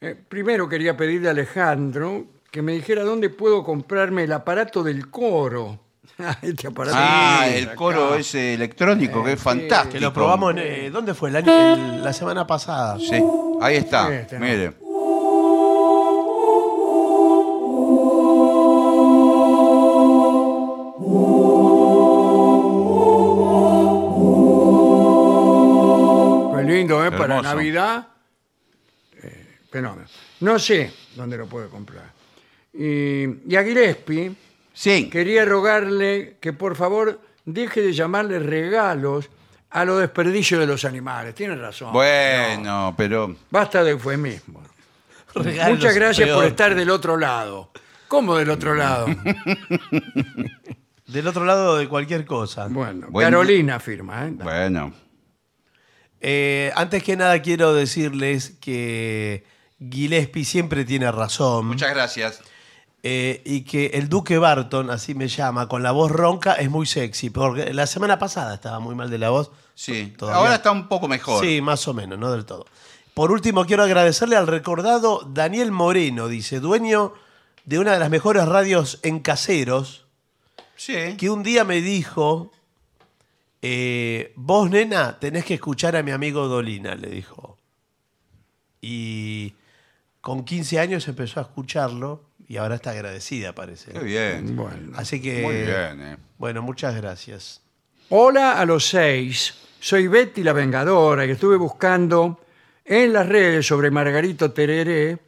Eh, primero quería pedirle a Alejandro que me dijera dónde puedo comprarme el aparato del coro. (laughs) este aparato Ah, el acá. coro ese electrónico, que es sí, fantástico. Que lo probamos en. eh, ¿Dónde fue? El año- el- la semana pasada. Sí, ahí está. Este, ¿no? Mire. Para Hermoso. Navidad. Eh, fenómeno. No sé dónde lo puedo comprar. Y, y a Gillespie Sí. quería rogarle que por favor deje de llamarle regalos a los desperdicios de los animales. Tiene razón. Bueno, pero. Basta de eufemismo. Regalos Muchas gracias por estar del otro lado. ¿Cómo del otro lado? (laughs) Del otro lado de cualquier cosa. Bueno, Buen- Carolina firma. ¿eh? Bueno. Eh, antes que nada quiero decirles que Gillespie siempre tiene razón. Muchas gracias. eh, y que el Duque Barton, así me llama, con la voz ronca, es muy sexy. Porque la semana pasada estaba muy mal de la voz. Sí. Todavía- Ahora está un poco mejor. Sí, más o menos, no del todo. Por último, quiero agradecerle al recordado Daniel Moreno, dice, dueño de una de las mejores radios en caseros, Sí. que un día me dijo, eh, vos, nena, tenés que escuchar a mi amigo Dolina, le dijo. Y con 15 años empezó a escucharlo y ahora está agradecida, parece. Qué bien. Bueno. Así que, Muy bien, eh. bueno, muchas gracias. Hola a los seis. Soy Betty la Vengadora y estuve buscando en las redes sobre Margarito Tereré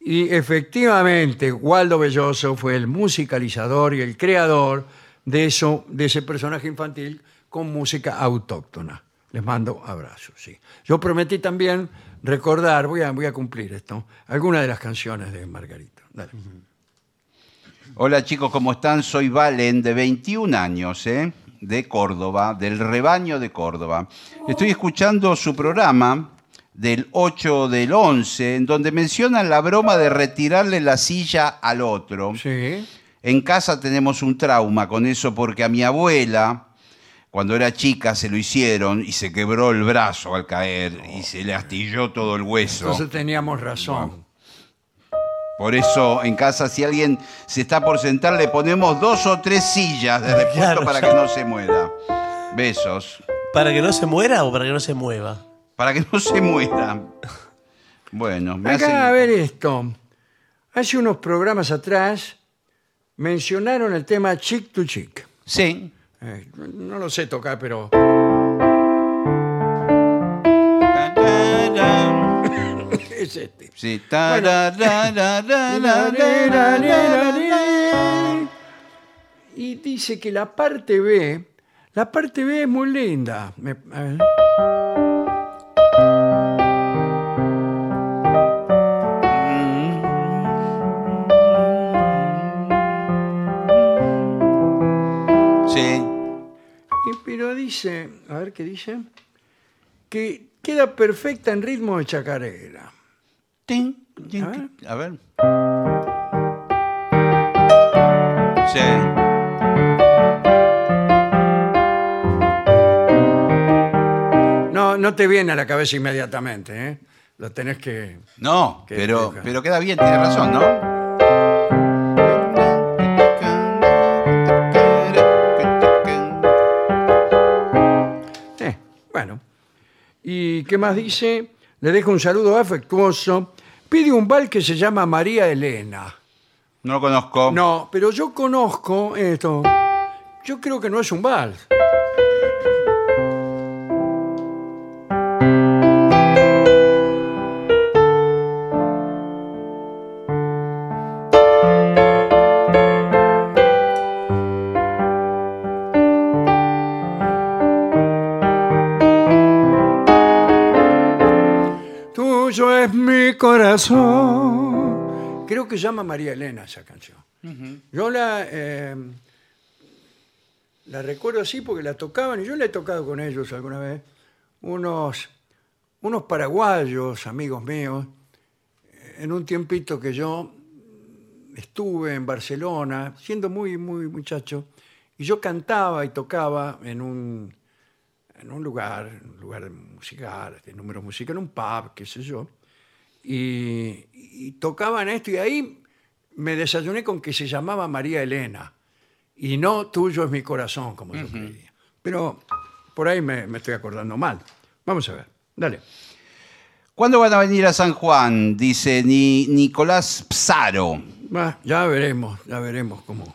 y efectivamente Waldo Belloso fue el musicalizador y el creador de, eso, de ese personaje infantil con música autóctona. Les mando abrazos. Sí. Yo prometí también recordar, voy a, voy a cumplir esto, algunas de las canciones de Margarito. Dale. Hola chicos, ¿cómo están? Soy Valen, de 21 años, ¿eh? de Córdoba, del rebaño de Córdoba. Estoy escuchando su programa del 8 del 11, en donde mencionan la broma de retirarle la silla al otro. Sí. En casa tenemos un trauma con eso porque a mi abuela, cuando era chica, se lo hicieron y se quebró el brazo al caer y se le astilló todo el hueso. Entonces teníamos razón. Por eso en casa si alguien se está por sentar le ponemos dos o tres sillas de repuesto Claro, para ya. que no se muera. Besos. ¿Para que no se muera o para que no se mueva? Para que no se muera. Bueno, me Acá, hacen- a ver esto. Hace unos programas atrás mencionaron el tema chick to chick. Sí. Eh, no lo sé tocar, pero (laughs) es este. Sí. Y dice que la parte B, la parte B es muy linda. Me- a ver. dice, a ver qué dice, que queda perfecta en ritmo de chacarera. Tin, tin, A ver. A ver. Sí. No, no te viene a la cabeza inmediatamente, ¿eh? Lo tenés que... No, pero, pero queda bien, tiene razón, ¿no? ¿Y qué más dice? Le dejo un saludo afectuoso. Pide un bal que se llama María Elena. No lo conozco. No, pero yo conozco esto. Yo creo que no es un vals. Mi corazón. Creo que llama María Elena esa canción. Yo la, eh, la recuerdo así porque la tocaban y yo la he tocado con ellos alguna vez. Unos, unos paraguayos, amigos míos, en un tiempito que yo estuve en Barcelona, siendo muy, muy muchacho, y yo cantaba y tocaba en un, en un lugar, un lugar musical, de número musical, en un pub, qué sé yo, y, y tocaban esto y ahí me desayuné con que se llamaba María Elena y no tuyo es mi corazón, como yo creía. Pero por ahí me, me estoy acordando mal. Vamos a ver, dale. ¿Cuándo van a venir a San Juan? Dice Ni- Nicolás Psaro. Ya veremos, ya veremos cómo.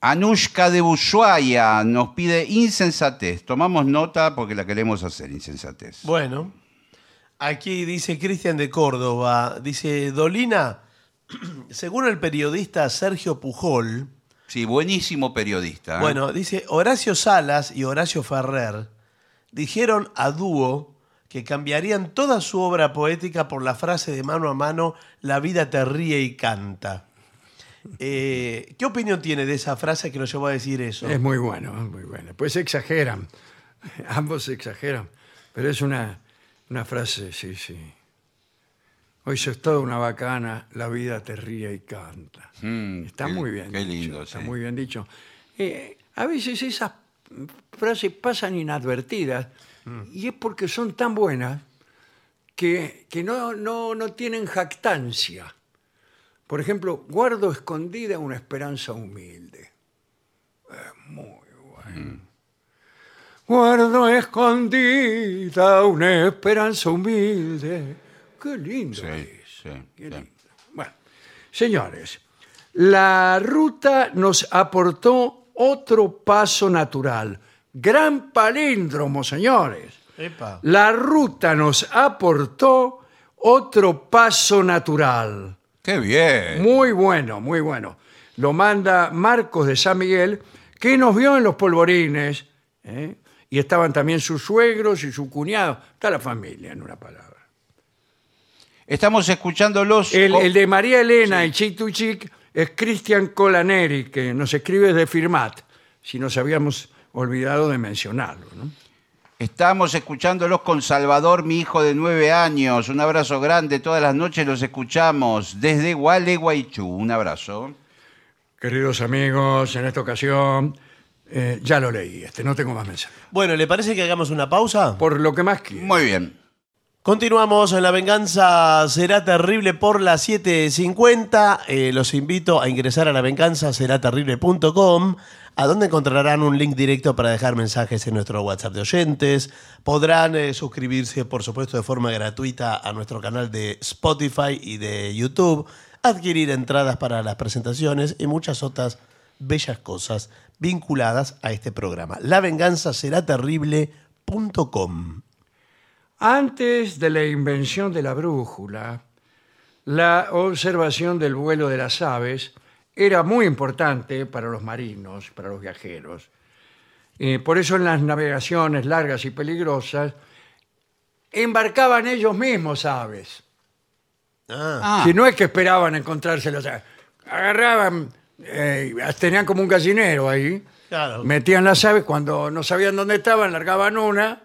Anushka de Ushuaia nos pide insensatez. Tomamos nota porque la queremos hacer, insensatez. Bueno, aquí dice Cristian de Córdoba, dice Dolina, (clears throat) según el periodista Sergio Pujol, Sí, buenísimo periodista. ¿eh? bueno, dice Horacio Salas y Horacio Ferrer dijeron a dúo que cambiarían toda su obra poética por la frase de mano a mano, la vida te ríe y canta. Eh, ¿Qué opinión tiene de esa frase que lo llevó a decir eso? Es muy bueno, es muy bueno. Pues exageran, (laughs) ambos exageran, pero es una, una frase, sí, sí. Hoy sos toda una bacana, la vida te ríe y canta. Mm, Está qué- muy bien Qué dicho, lindo, está sí. muy bien dicho. Eh, a veces esas frases pasan inadvertidas y es porque son tan buenas que, que no, no, no tienen jactancia. Por ejemplo, guardo escondida una esperanza humilde. Es muy bueno. Guardo escondida una esperanza humilde. Qué lindo Sí, es. sí, Qué sí. lindo. Bueno, señores, la ruta nos aportó otro paso natural. Gran palíndromo, señores. Epa. La ruta nos aportó otro paso natural. Qué bien. Muy bueno, muy bueno. Lo manda Marcos de San Miguel, que nos vio en los polvorines. ¿eh? Y estaban también sus suegros y su cuñado. Está la familia, en una palabra. Estamos escuchándolos. El, de María Elena y Chic to Chic es Cristian Colaneri, que nos escribe de Firmat, si nos habíamos olvidado de mencionarlo. ¿no? Estamos escuchándolos con Salvador, mi hijo de nueve años. Un abrazo grande. Todas las noches los escuchamos desde Gualeguaychú. Un abrazo. Queridos amigos, en esta ocasión eh, ya lo leí, este, no tengo más mensajes. Bueno, ¿le parece que hagamos una pausa? Por lo que más quiero. Muy bien. Continuamos en La Venganza Será Terrible por las 7.50. Eh, los invito a ingresar a lavenganzaseraterrible.com, a donde encontrarán un link directo para dejar mensajes en nuestro WhatsApp de oyentes. Podrán eh, suscribirse, por supuesto, de forma gratuita a nuestro canal de Spotify y de YouTube, adquirir entradas para las presentaciones y muchas otras bellas cosas vinculadas a este programa. lavenganzaseraterrible.com. Antes de la invención de la brújula, la observación del vuelo de las aves era muy importante para los marinos, para los viajeros. Eh, por eso en las navegaciones largas y peligrosas embarcaban ellos mismos aves. Ah. Ah, Si no es que esperaban encontrárselas, agarraban, eh, tenían como un gallinero ahí, Claro. metían las aves, cuando no sabían dónde estaban, largaban una,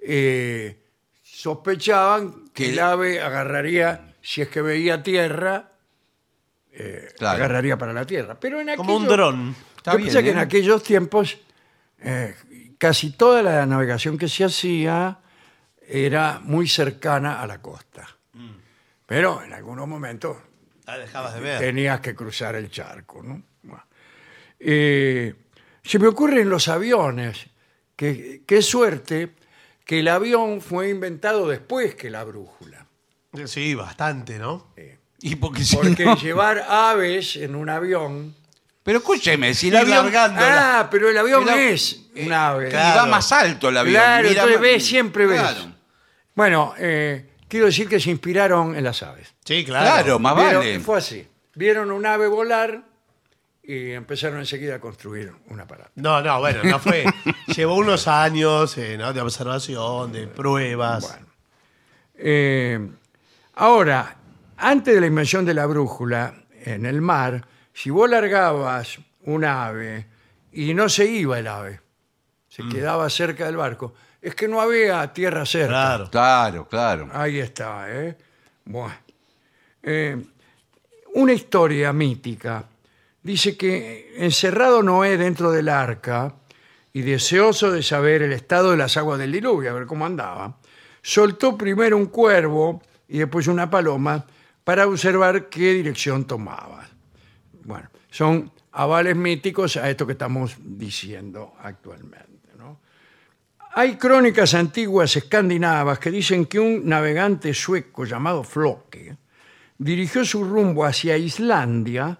eh, sospechaban que Que- el ave agarraría, si es que veía tierra, eh, Claro. agarraría para la Tierra. Pero en Como un dron. Está que bien, que en ¿eh? aquellos tiempos eh, casi toda la navegación que se hacía era muy cercana a la costa. Mm. Pero en algunos momentos La dejabas de ver. tenías que cruzar el charco. ¿no? Bueno. Eh, se me ocurre en los aviones, que qué suerte que el avión fue inventado después que la brújula. Sí, bastante, ¿no? Y porque si Porque no- llevar aves en un avión... Pero escúcheme, si el Ir avión largándola. Ah, pero el avión El av- es un ave. y va más alto el avión. Claro, mira entonces más- ves, siempre ves. Claro, Bueno, eh, quiero decir que se inspiraron en las aves. Sí, claro. Claro, más Vieron- vale. Fue así. Vieron un ave volar y empezaron enseguida a construir un aparato. No, no, bueno, no fue. (laughs) Llevó unos años eh, ¿no? de observación, de pruebas. Bueno. Eh, ahora, antes de la invención de la brújula en el mar, si vos largabas un ave y no se iba el ave, se quedaba cerca del barco, es que no había tierra cerca. Claro. Claro, claro. Ahí está, ¿eh? Bueno. Eh, una historia mítica dice que encerrado Noé dentro del arca y deseoso de saber el estado de las aguas del diluvio, a ver cómo andaba, soltó primero un cuervo y después una paloma para observar qué dirección tomaba. Bueno, son avales míticos a esto que estamos diciendo actualmente. Hay crónicas antiguas escandinavas que dicen que un navegante sueco llamado Floke dirigió su rumbo hacia Islandia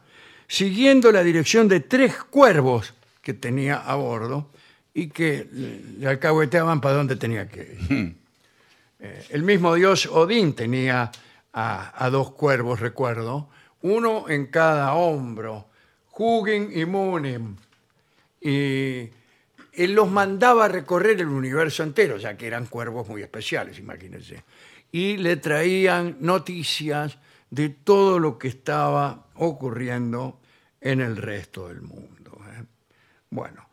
siguiendo la dirección de tres cuervos que tenía a bordo y que le- alcahueteaban para dónde tenía que ir. Eh, el mismo dios Odín tenía a, a dos cuervos, recuerdo, uno en cada hombro, Hugin y Munim. Y él los mandaba a recorrer el universo entero, ya que eran cuervos muy especiales, imagínense. Y le traían noticias de todo lo que estaba ocurriendo en el resto del mundo. ¿eh? Bueno,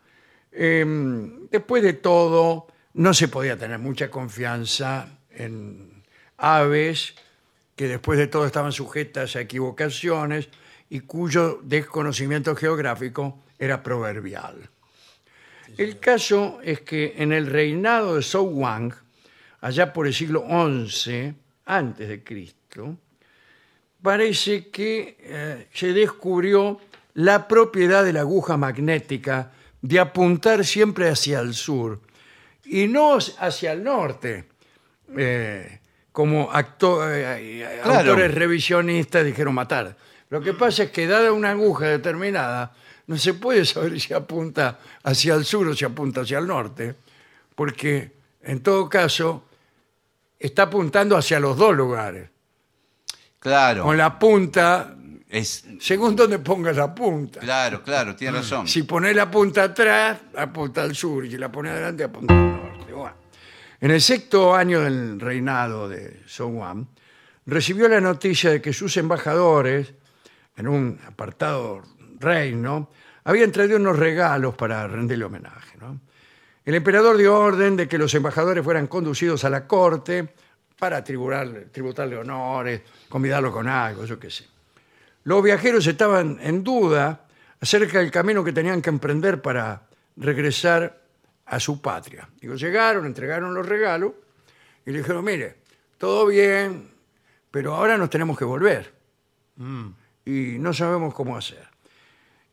em, después de todo, no se podía tener mucha confianza en aves que después de todo estaban sujetas a equivocaciones y cuyo desconocimiento geográfico era proverbial. El caso es que en el reinado de Zhou Wang, allá por el siglo XI antes de Cristo, parece que eh, se descubrió la propiedad de la aguja magnética de apuntar siempre hacia el sur y no hacia el norte, eh, como acto- eh, Claro. autores revisionistas dijeron matar. Lo que pasa es que dada una aguja determinada, no se puede saber si apunta hacia el sur o si apunta hacia el norte, porque en todo caso está apuntando hacia los dos lugares. Claro. Con la punta, Es, según donde pongas la punta. claro, claro, tiene razón. Si pones la punta atrás, apunta al sur, y si la pones adelante, apunta al norte. Bueno. En el sexto año del reinado de Song recibió la noticia de que sus embajadores, en un apartado reino, habían traído unos regalos para rendirle homenaje. ¿no? El emperador dio orden de que los embajadores fueran conducidos a la corte para tributarle, tributarle honores, convidarlo con algo, yo qué sé. Los viajeros estaban en duda acerca del camino que tenían que emprender para regresar a su patria. Digo, llegaron, entregaron los regalos y le dijeron, mire, todo bien, pero ahora nos tenemos que volver. Y no sabemos cómo hacer.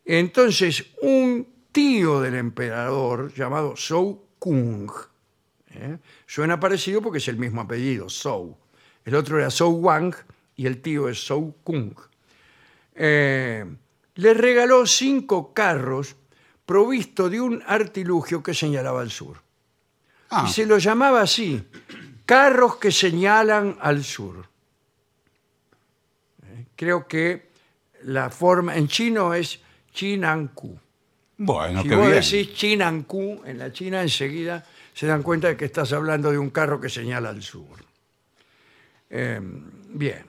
Entonces, un tío del emperador llamado Zhou Kung, ¿eh? suena parecido porque es el mismo apellido, Zhou. El otro era Zhou Wang y el tío es Zhou Kung eh, le regaló cinco carros provisto de un artilugio que señalaba al sur. Ah, Y se lo llamaba así, carros que señalan al sur. Eh, Creo que la forma en chino es Chinanku. bueno, si qué vos bien. decís Chinanku en la China, enseguida se dan cuenta de que estás hablando de un carro que señala al sur. Eh, bien.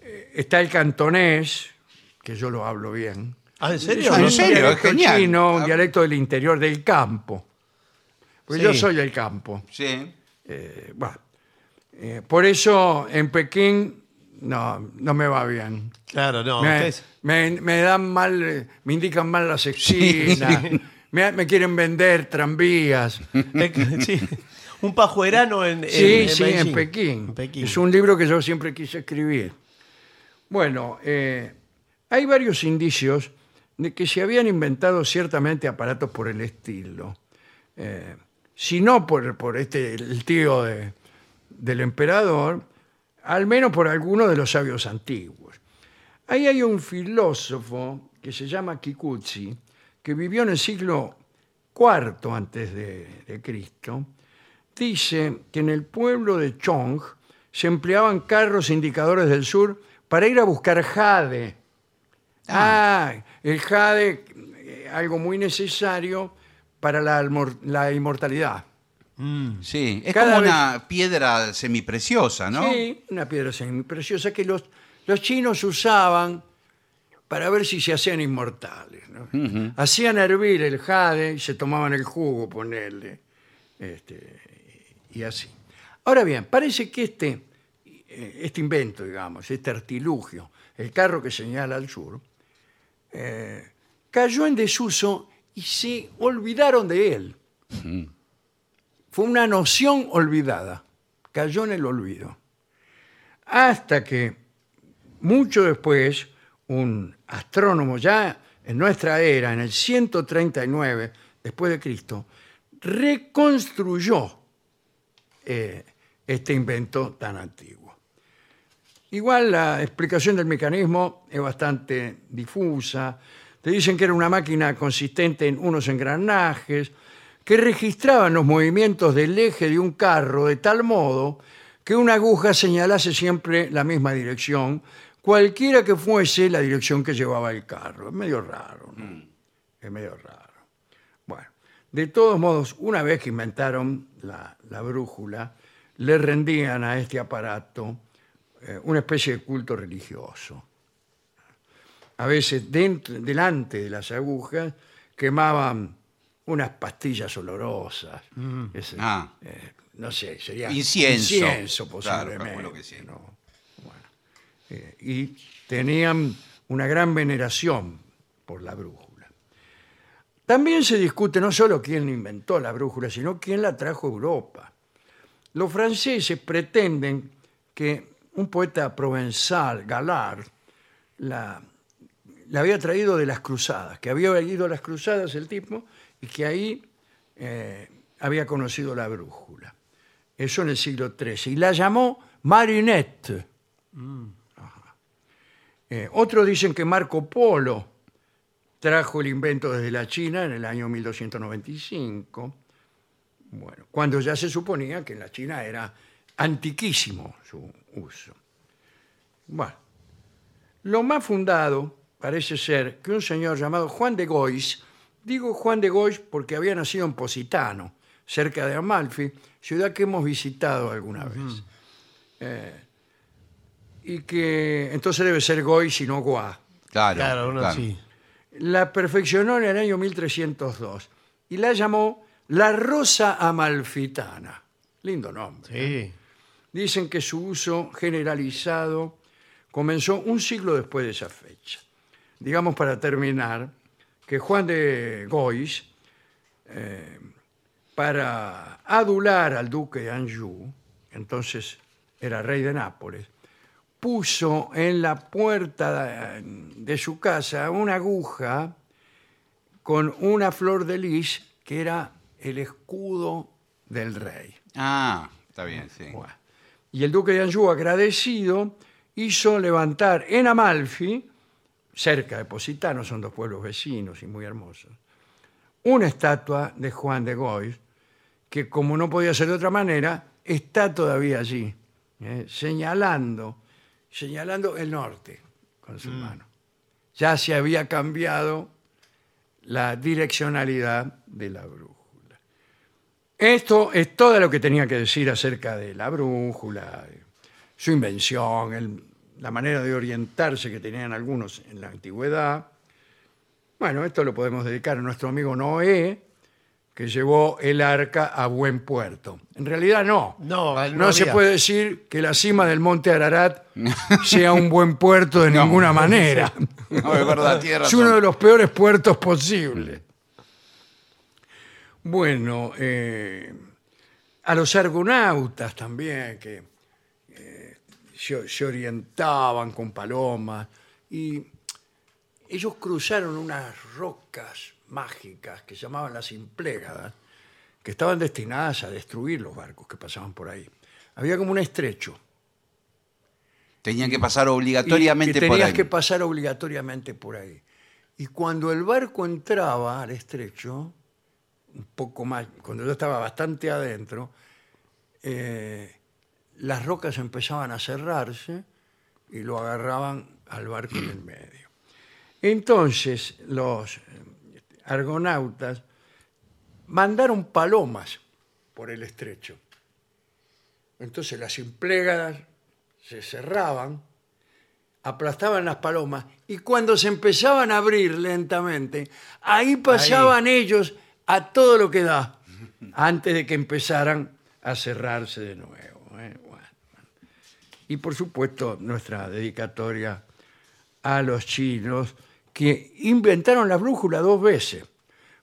Eh, está el cantonés, que yo lo hablo bien. Ah, ¿en serio? ¿en serio? Es genial. chino, un Ah. dialecto del interior del campo. Pues Sí. yo soy del campo. Sí. Eh, bueno, eh, por eso en Pekín no, no me va bien. Claro, no. me, ustedes- me- me dan mal, eh, me indican mal las esquinas, me, me quieren vender tranvías. (laughs) sí. Un pajuerano en, Sí, en sí, en. Pekín. En Pekín. Es un libro que yo siempre quise escribir. Bueno, eh, hay varios indicios de que se habían inventado ciertamente aparatos por el estilo. Eh, si no por, por este, el tío de- del emperador, al menos por alguno de los sabios antiguos. Ahí hay un filósofo que se llama Kikuchi, que vivió en el siglo IV antes de, de Cristo, dice que en el pueblo de Chong se empleaban carros indicadores del sur para ir a buscar jade. Ah, el jade, eh, algo muy necesario para la, almor- la inmortalidad. Sí, es Cada como vez- una piedra semipreciosa, ¿no? Sí, una piedra semipreciosa que los, los chinos usaban para ver si se hacían inmortales. ¿no? Hacían hervir el jade y se tomaban el jugo, ponerle. este, y así. Ahora bien, parece que este, eh, este invento, digamos, este artilugio, el carro que señala al sur, eh, cayó en desuso y se olvidaron de él. Fue una noción olvidada, cayó en el olvido. Hasta que mucho después, un astrónomo ya en nuestra era, en el 139 después de Cristo, reconstruyó eh, este invento tan antiguo. Igual la explicación del mecanismo es bastante difusa. Te dicen que era una máquina consistente en unos engranajes que registraban los movimientos del eje de un carro de tal modo que una aguja señalase siempre la misma dirección, cualquiera que fuese la dirección que llevaba el carro. Es medio raro, ¿no? Es medio raro. Bueno, de todos modos, una vez que inventaron la, la brújula, le rendían a este aparato eh, una especie de culto religioso. A veces dentro, delante de las agujas quemaban unas pastillas olorosas. Ese, Ah. eh, no sé, sería Incienso. incienso Claro, posiblemente. calculo que sí. ¿no? Eh, y tenían una gran veneración por la brújula. También se discute no solo quién inventó la brújula, sino quién la trajo a Europa. Los franceses pretenden que un poeta provenzal, Galard, la, había traído de las cruzadas, que había ido a las cruzadas el tipo y que ahí eh, había conocido la brújula. Eso en el siglo XIII. Y la llamó Marinette. Ajá. Eh, otros dicen que Marco Polo trajo el invento desde la China en el año 1295. Bueno, cuando ya se suponía que en la China era antiquísimo su uso. Bueno, lo más fundado parece ser que un señor llamado Juan de Gois, digo Juan de Gois porque había nacido en Positano, cerca de Amalfi, ciudad que hemos visitado alguna vez. Eh, y que entonces debe ser Gois y no Goa. Claro, Claro, uno claro. sí. La perfeccionó en el año 1302 y la llamó la Rosa Amalfitana. Lindo nombre. Sí. Dicen que su uso generalizado comenzó un siglo después de esa fecha. Digamos para terminar que Juan de Gois, eh, para adular al duque de Anjou, entonces era rey de Nápoles, puso en la puerta de su casa una aguja con una flor de lis que era el escudo del rey. Ah, está bien, sí. Bueno, Y el duque de Anjou, agradecido, hizo levantar en Amalfi, cerca de Positano, son dos pueblos vecinos y muy hermosos, una estatua de Juan de Gois, que como no podía ser de otra manera, está todavía allí, ¿eh? señalando, señalando el norte con su mano. Ya se había cambiado la direccionalidad de la brújula. Esto es todo lo que tenía que decir acerca de la brújula, su invención, el- la manera de orientarse que tenían algunos en la antigüedad. Bueno, esto lo podemos dedicar a nuestro amigo Noé, que llevó el arca a buen puerto. En realidad no. No, no No, se había. puede decir que la cima del monte Ararat (laughs) sea un buen puerto de ninguna manera. (laughs) No, es verdad, tiene Es razón. uno de los peores puertos posibles. Bueno, eh, a los argonautas también, que eh, se, se orientaban con palomas, y ellos cruzaron unas rocas mágicas que se llamaban las implégadas, que estaban destinadas a destruir los barcos que pasaban por ahí. Había como un estrecho. Tenían que pasar y obligatoriamente que por tenías ahí. que pasar obligatoriamente por ahí. Y cuando el barco entraba al estrecho, un poco más, cuando yo estaba bastante adentro, eh, las rocas empezaban a cerrarse y lo agarraban al barco en el medio. Entonces los argonautas mandaron palomas por el estrecho. Entonces las implégadas se cerraban, aplastaban las palomas y cuando se empezaban a abrir lentamente, ahí pasaban ellos a todo lo que da antes de que empezaran a cerrarse de nuevo. ¿eh? Bueno. Y por supuesto nuestra dedicatoria a los chinos que inventaron la brújula dos veces.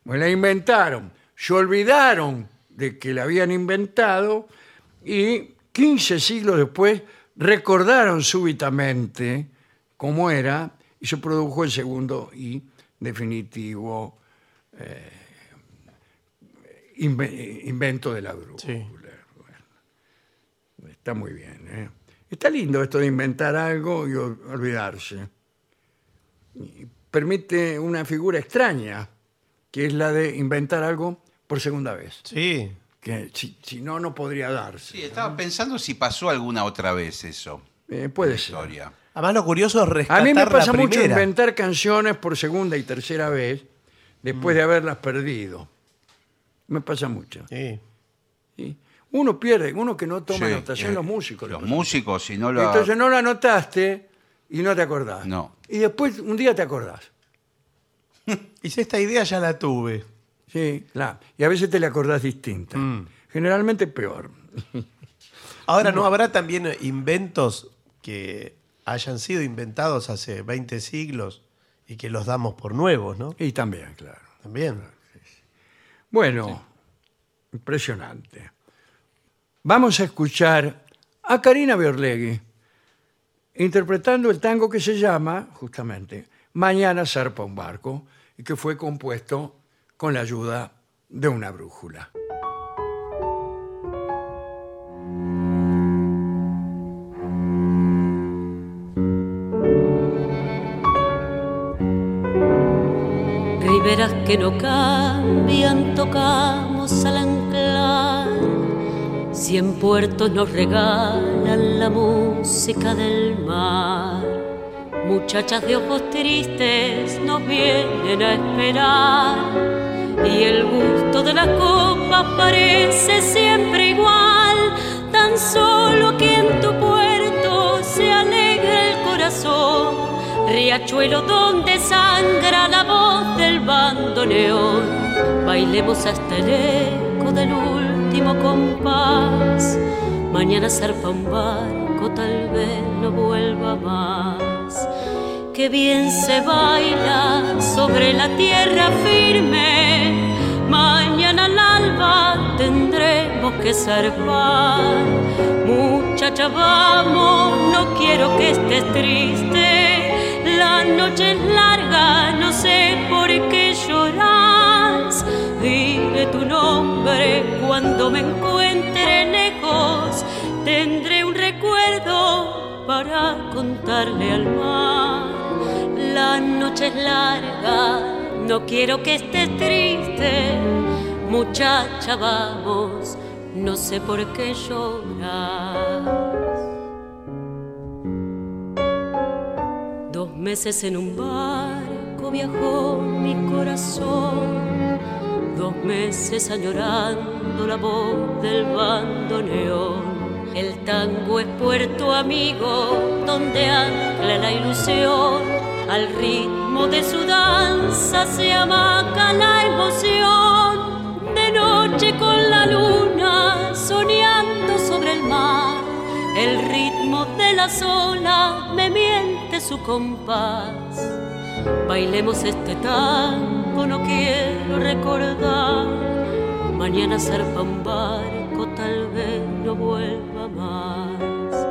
Bueno, la inventaron, se olvidaron de que la habían inventado y 15 siglos después recordaron súbitamente cómo era y se produjo el segundo y definitivo eh, inve- invento de la brújula. Sí. Bueno, está muy bien. ¿eh? Está lindo esto de inventar algo y ol- olvidarse. Y permite una figura extraña, que es la de inventar algo por segunda vez. Sí. Que si, si no, no podría darse. Sí, estaba pensando si pasó alguna otra vez eso. Eh, puede la ser. historia. Además, lo curioso es A rescatar mí me pasa la mucho inventar canciones por segunda y tercera vez después Mm. de haberlas perdido. Me pasa mucho. Sí. ¿sí? Uno pierde, uno que no toma Sí, anotación, eh, los músicos. Los músicos, si no lo. Entonces no lo anotaste y no te acordás. No. Y después un día te acordás. (laughs) Y si esta idea ya la tuve. Sí, claro. Y a veces te la acordás distinta. Mm. Generalmente peor. (laughs) Ahora, ¿no habrá también inventos que hayan sido inventados hace 20 siglos y que los damos por nuevos, ¿no? Y también, claro. También. Bueno, impresionante. Vamos a escuchar a Karina Biorlegui interpretando el tango que se llama, justamente, Mañana zarpa un barco, y que fue compuesto con la ayuda de una brújula. Riberas que no cambian, tocamos al anclar. Cien puertos nos regalan la música del mar. Muchachas de ojos tristes nos vienen a esperar. Y el gusto de la copa parece siempre igual. Tan solo que en tu puerto se alegra el corazón. Riachuelo donde sangra la voz del bandoneón. Bailemos hasta el eco del compás. Mañana zarpa un barco, tal vez no vuelva más. Que bien se baila sobre la tierra firme. Mañana al alba tendremos que zarpar. Muchacha, vamos, no quiero que estés triste. La noche es larga, no sé por qué lloras. Dile tu nombre cuando me encuentre lejos. Tendré un recuerdo para contarle al mar. La noche es larga, no quiero que estés triste. Muchacha, vamos, no sé por qué lloras. Dos meses en un barco viajó mi corazón. Dos meses añorando la voz del bandoneón. El tango es puerto amigo donde ancla la ilusión. Al ritmo de su danza se amaca la emoción. De noche con la luna, soñando sobre el mar. El ritmo de las olas me miente su compás. Bailemos este tango, no quiero recordar. Mañana zarpa un barco, tal vez no vuelva más.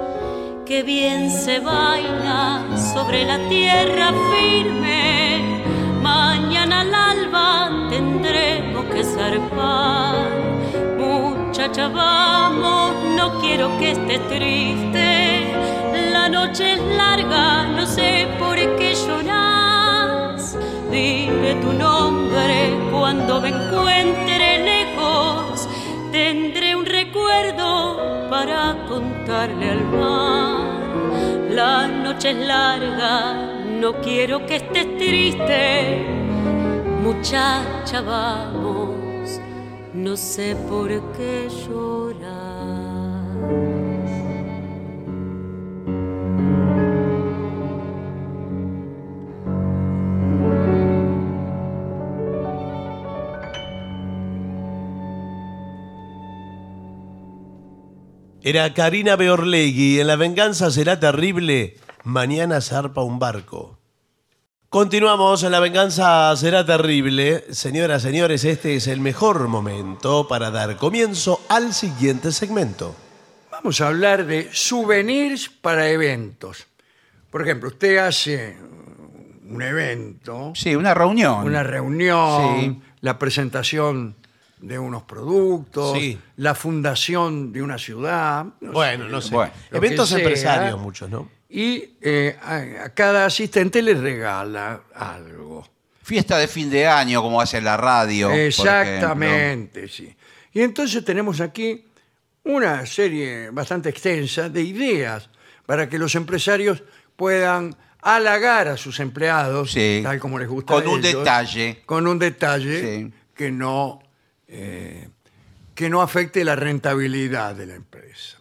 Qué bien se baila sobre la tierra firme. Mañana al alba tendremos que zarpar. Muchacha, vamos, no quiero que estés triste. La noche es larga, no sé por qué lloras. Dile tu nombre cuando me encuentre lejos. Tendré un recuerdo para contarle al mar. La noche es larga, no quiero que estés triste. Muchacha, vamos, no sé por qué llorar. Era Karina Beorlegui. En la venganza será terrible. Mañana zarpa un barco. Continuamos. En la venganza será terrible. Señoras, señores, este es el mejor momento para dar comienzo al siguiente segmento. Vamos a hablar de souvenirs para eventos. Por ejemplo, usted hace un evento, Sí, una reunión. una reunión, Sí. la presentación de unos productos, Sí. la fundación de una ciudad. no Bueno, sé. no sé. Bueno, lo que Eventos sea. empresarios, muchos, ¿no? Y eh, a, a cada asistente le regala algo. Fiesta de fin de año, como hace la radio. por ejemplo. Exactamente, sí. Y entonces tenemos aquí una serie bastante extensa de ideas para que los empresarios puedan halagar a sus empleados, Sí. tal como les gusta. Con a un ellos, detalle. Con un detalle Sí. que, no, eh, que no afecte la rentabilidad de la empresa.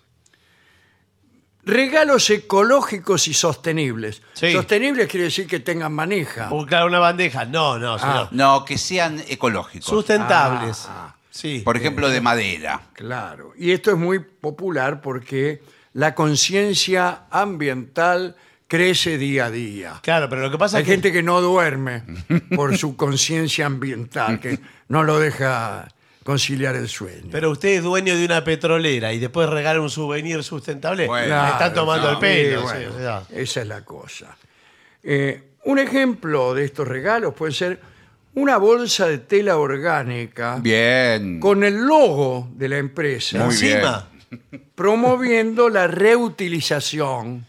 Regalos ecológicos y sostenibles. Sí. Sostenibles quiere decir que tengan maneja. O, claro, una bandeja. No, no, señor. No, que sean ecológicos. Sustentables. Ah, ah. Sí. Por ejemplo, de madera. Claro, y esto es muy popular porque la conciencia ambiental crece día a día. Claro, pero lo que pasa Hay es que gente que no duerme por su conciencia ambiental, que no lo deja conciliar el sueño. Pero usted es dueño de una petrolera y después regala un souvenir sustentable. Bueno, me están tomando el pelo. bueno, sí, o sea. esa es la cosa. Eh, un ejemplo de estos regalos puede ser una bolsa de tela orgánica Bien. con el logo de la empresa. Muy bien. Encima. promoviendo la reutilización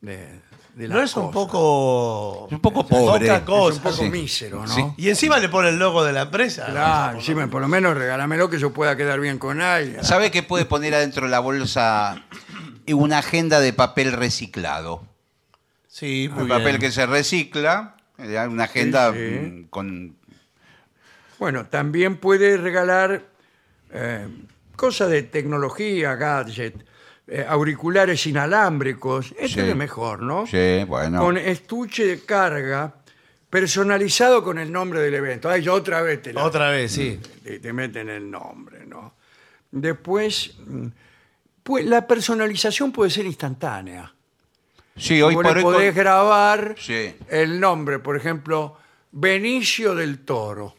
de, de ¿No es un. Es poco. un poco pobre. Poca Es cosa. un poco sí. mísero, ¿no? Sí. Y encima le pone el logo de la empresa. Claro, sí, por lo menos regálamelo que yo pueda quedar bien con alguien. ¿Sabe qué puede poner adentro de la bolsa una agenda de papel reciclado? Sí, muy El bien. papel que se recicla, eh, una agenda Sí, sí. mm, con... Bueno, también puede regalar eh, cosas de tecnología, gadget, eh, auriculares inalámbricos. Esto Sí. es mejor, ¿no? Sí, bueno. Con estuche de carga personalizado con el nombre del evento. Ay, yo otra vez te la- Otra vez, sí. te, te meten el nombre, ¿no? Después, mm, pues, la personalización puede ser instantánea. Sí, hoy Vos por le hoy... con- podés grabar Sí. el nombre, por ejemplo, Benicio del Toro.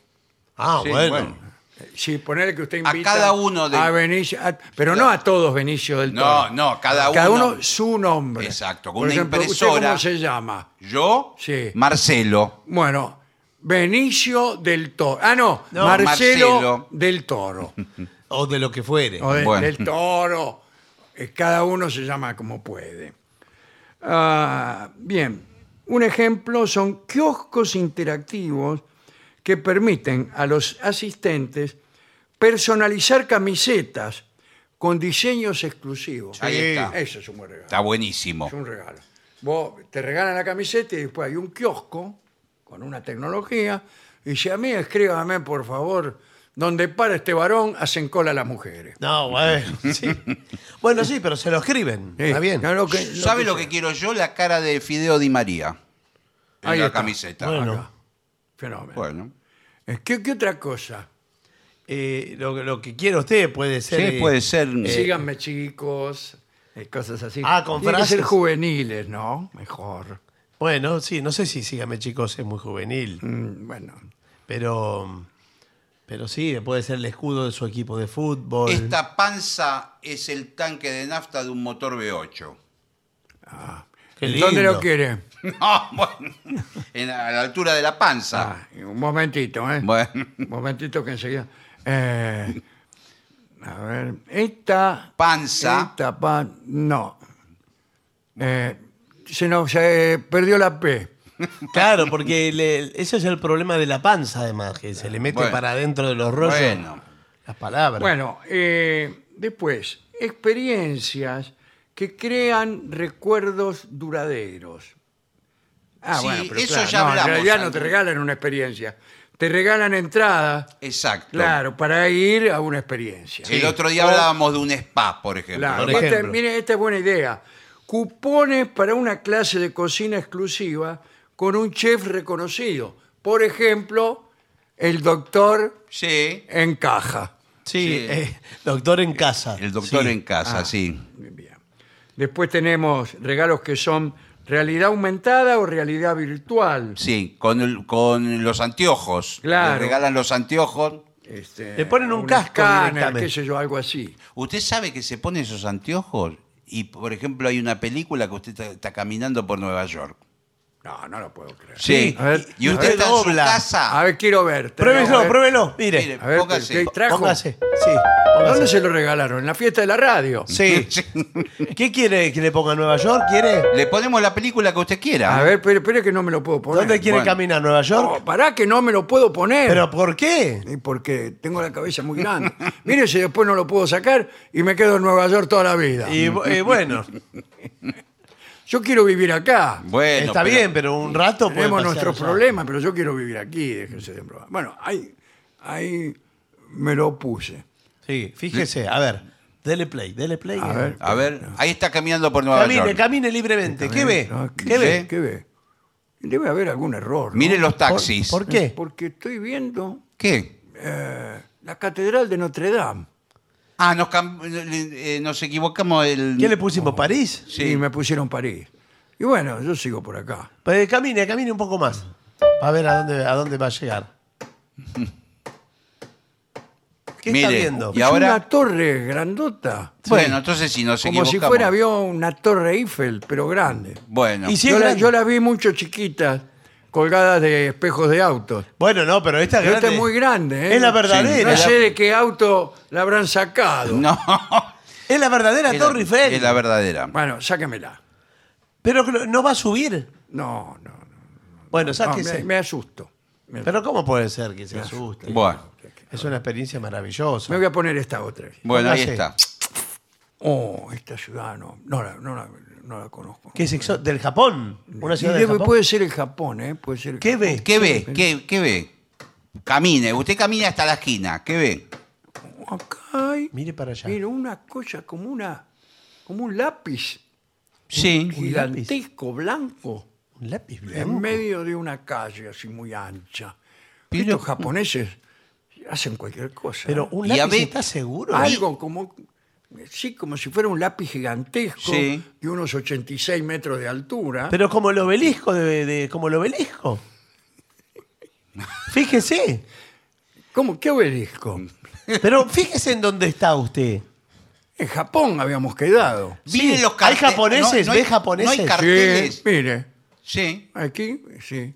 Ah, Sí, bueno. bueno. Sí, ponerle que usted A invita cada uno de- a Benicio, a- pero no a todos Benicio del No, Toro. no, cada Cada uno- uno su nombre. Exacto, con Por una ejemplo, ¿usted impresora. ¿Cómo se llama? Yo, Sí. Marcelo. Bueno, Benicio del Toro. Ah, no, No, Marcelo, Marcelo. del Toro. (laughs) O de lo que fuere. o de- Bueno. del Toro. Eh, Cada uno se llama como puede. Ah, bien, un ejemplo son kioscos interactivos que permiten a los asistentes personalizar camisetas con diseños exclusivos. Ahí está. Eso es un buen regalo. Está buenísimo. Es un regalo. Vos te regalan la camiseta y después hay un kiosco con una tecnología y dice a mí escríbame por favor donde para este varón hacen cola las mujeres. No, bueno. (laughs) Sí. bueno, sí, pero se lo escriben. Sí, Está bien. claro que- ¿Sabe lo sea. que quiero yo? La cara de Fideo Di María. En Ahí la está. camiseta. Bueno. Acá. Fenómeno. Bueno. Eh, ¿Qué, qué otra cosa? eh, lo, lo que quiera usted puede ser. Sí, eh, puede ser. Síganme, chicos. eh, cosas así. Ah, con Tienen que ser frases. juveniles, ¿no? Mejor. Bueno, sí, no sé si sígame chicos es muy juvenil, Mm, bueno. pero pero sí, puede ser el escudo de su equipo de fútbol. Esta panza es el tanque de nafta de un motor V8. Qué ¿Dónde lindo. lo quiere? (laughs) No, bueno, en la- a la altura de la panza. Ah, un momentito, ¿eh? Bueno, Un momentito que enseguida. Eh, a ver, esta. Panza. Esta pan. No. Eh, se nos se perdió la P. (laughs) Claro, porque le- ese es el problema de la panza, además, que se le mete Bueno. para adentro de los rollos Bueno. las palabras. Bueno, eh, después, experiencias que crean recuerdos duraderos. Ah, Sí, bueno, pero eso claro, ya no, hablamos En realidad no antes. te regalan una experiencia. Te regalan entrada, exacto. claro, para ir a una experiencia. El otro día hablábamos de un spa, por ejemplo. Claro, Por esta- ejemplo. mire, esta es buena idea. Cupones para una clase de cocina exclusiva con un chef reconocido. Por ejemplo, el doctor Sí, en caja. sí, sí. eh, doctor en casa. el doctor Sí. en casa, Ah. sí. Bien, bien. Después tenemos regalos que son realidad aumentada o realidad virtual. Sí, con, el- con los anteojos. Claro. Le regalan los anteojos. Este, Le ponen un casco escáner, directamente. qué sé yo, algo así. ¿Usted sabe que se pone esos anteojos? Y, por ejemplo, hay una película que usted está, está caminando por Nueva York. No, no lo puedo creer. Sí. A ver, y a usted ver, está en su dobla. casa. A ver, quiero ver. Pruébelo, A pruébelo. Mire, Mire. A ver, Póngase. ¿qué trajo? póngase. Sí, póngase. ¿Dónde se lo regalaron? ¿En la fiesta de la radio? Sí. (laughs) ¿Qué quiere que le ponga Nueva York? ¿Quiere? Le ponemos la película que usted quiera. A ver, espere, espere que no me lo puedo poner. ¿Dónde quiere bueno. caminar? ¿Nueva York? No, pará que no me lo puedo poner. ¿Pero por qué? Y porque tengo la cabeza muy grande. (laughs) Mire si después no lo puedo sacar y me quedo en Nueva York toda la vida. Y, y bueno, (laughs) Yo quiero vivir acá. Bueno, está pero- bien, pero un rato Tenemos nuestros problemas, pero yo quiero vivir aquí. Déjense de probar. Bueno, ahí, ahí me lo puse. Sí, fíjese, a ver, dele play, dele play. A ver. A ver, ahí está caminando por Nueva Camine, York. camine libremente. ¿Qué ve? Ah, ¿Qué ve? ¿Qué ve? Debe haber algún error. ¿no? Mire los taxis. ¿Por qué? Porque estoy viendo ¿Qué? eh, la Catedral de Notre Dame. Ah, nos, cam- eh, nos equivocamos el... ¿Qué le pusimos? ¿París? Sí. Y me pusieron París. Y bueno, yo sigo por acá. Pues camine, camine un poco más. A ver a dónde, a dónde va a llegar. (laughs) ¿Qué está Mire, viendo? y es ahora- una torre grandota. Bueno, entonces si nos Como equivocamos... si fuera, vio una torre Eiffel, pero grande. Bueno, Y si- yo, la, grande. yo la vi mucho chiquitas, colgadas de espejos de autos. Bueno, no, pero esta es Pero grande. esta es muy grande, ¿eh? Es la No verdadera. sé de qué auto la habrán sacado. no. (laughs) Es la verdadera Es Torre la- Eiffel. Es la verdadera. Bueno, sáquemela. Pero que no va a subir. No, no, no. Bueno, No, sáquese. me, me asusto. Me, Pero ¿cómo puede ser que se asuste? Bueno, Es una experiencia maravillosa. me voy a poner esta otra. bueno, ahí Póngase. está. Oh, esta ciudad no, no, la, no, la, no la conozco. ¿Qué es ¿Del Japón? ¿Una ciudad del Japón? puede ser el Japón, ¿eh? Puede ser el ¿Qué ve? ¿Qué ve? ¿Qué, qué ve? Camine, usted camina hasta la esquina. ¿Qué ve? Acá hay, Mire para allá. mira, una cosa como una, como un lápiz Sí. gigantesco, blanco, Un lápiz en blanco. medio de una calle así muy ancha. Pero- Estos japoneses hacen cualquier cosa. Pero ¿eh? un Y a lápiz, ¿está seguro? Algo como, sí, como si fuera un lápiz gigantesco Sí. de unos 86 metros de altura. Pero como el obelisco de, de- como el obelisco. Fíjese. ¿Cómo? ¿Qué obelisco? Pero fíjese en dónde está usted. En Japón habíamos quedado. Mire Sí, los ¿hay carteles. japoneses? No, no hay- ¿Ve japoneses? No hay carteles. Sí, mire, Sí. aquí, sí.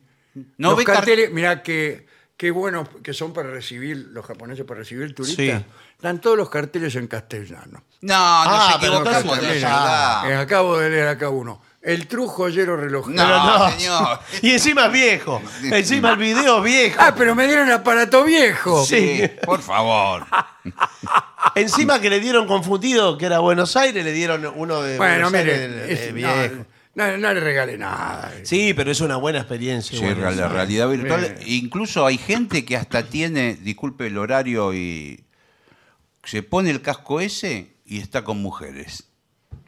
No los ve car- carteles, mirá que qué buenos que son para recibir, los japoneses para recibir turistas. Sí. Están todos los carteles en castellano. No, no Ah, se pero equivocamos entonces de ya. ciudad. Eh, acabo de leer acá uno. El True Joyero Relojero. No, no. señor. (laughs) Y encima es viejo. (laughs) Encima el video es viejo. Ah, pero me dieron aparato viejo. Sí. Sí, por favor. (laughs) Encima que le dieron confundido que era Buenos Aires, le dieron uno de Bueno, Buenos mire, Aires de- de es- viejo. No, le regale nada. Sí, pero es una buena experiencia. Sí, bueno. la realidad virtual. Incluso hay gente que hasta tiene, disculpe el horario, y se pone el casco ese y está con mujeres.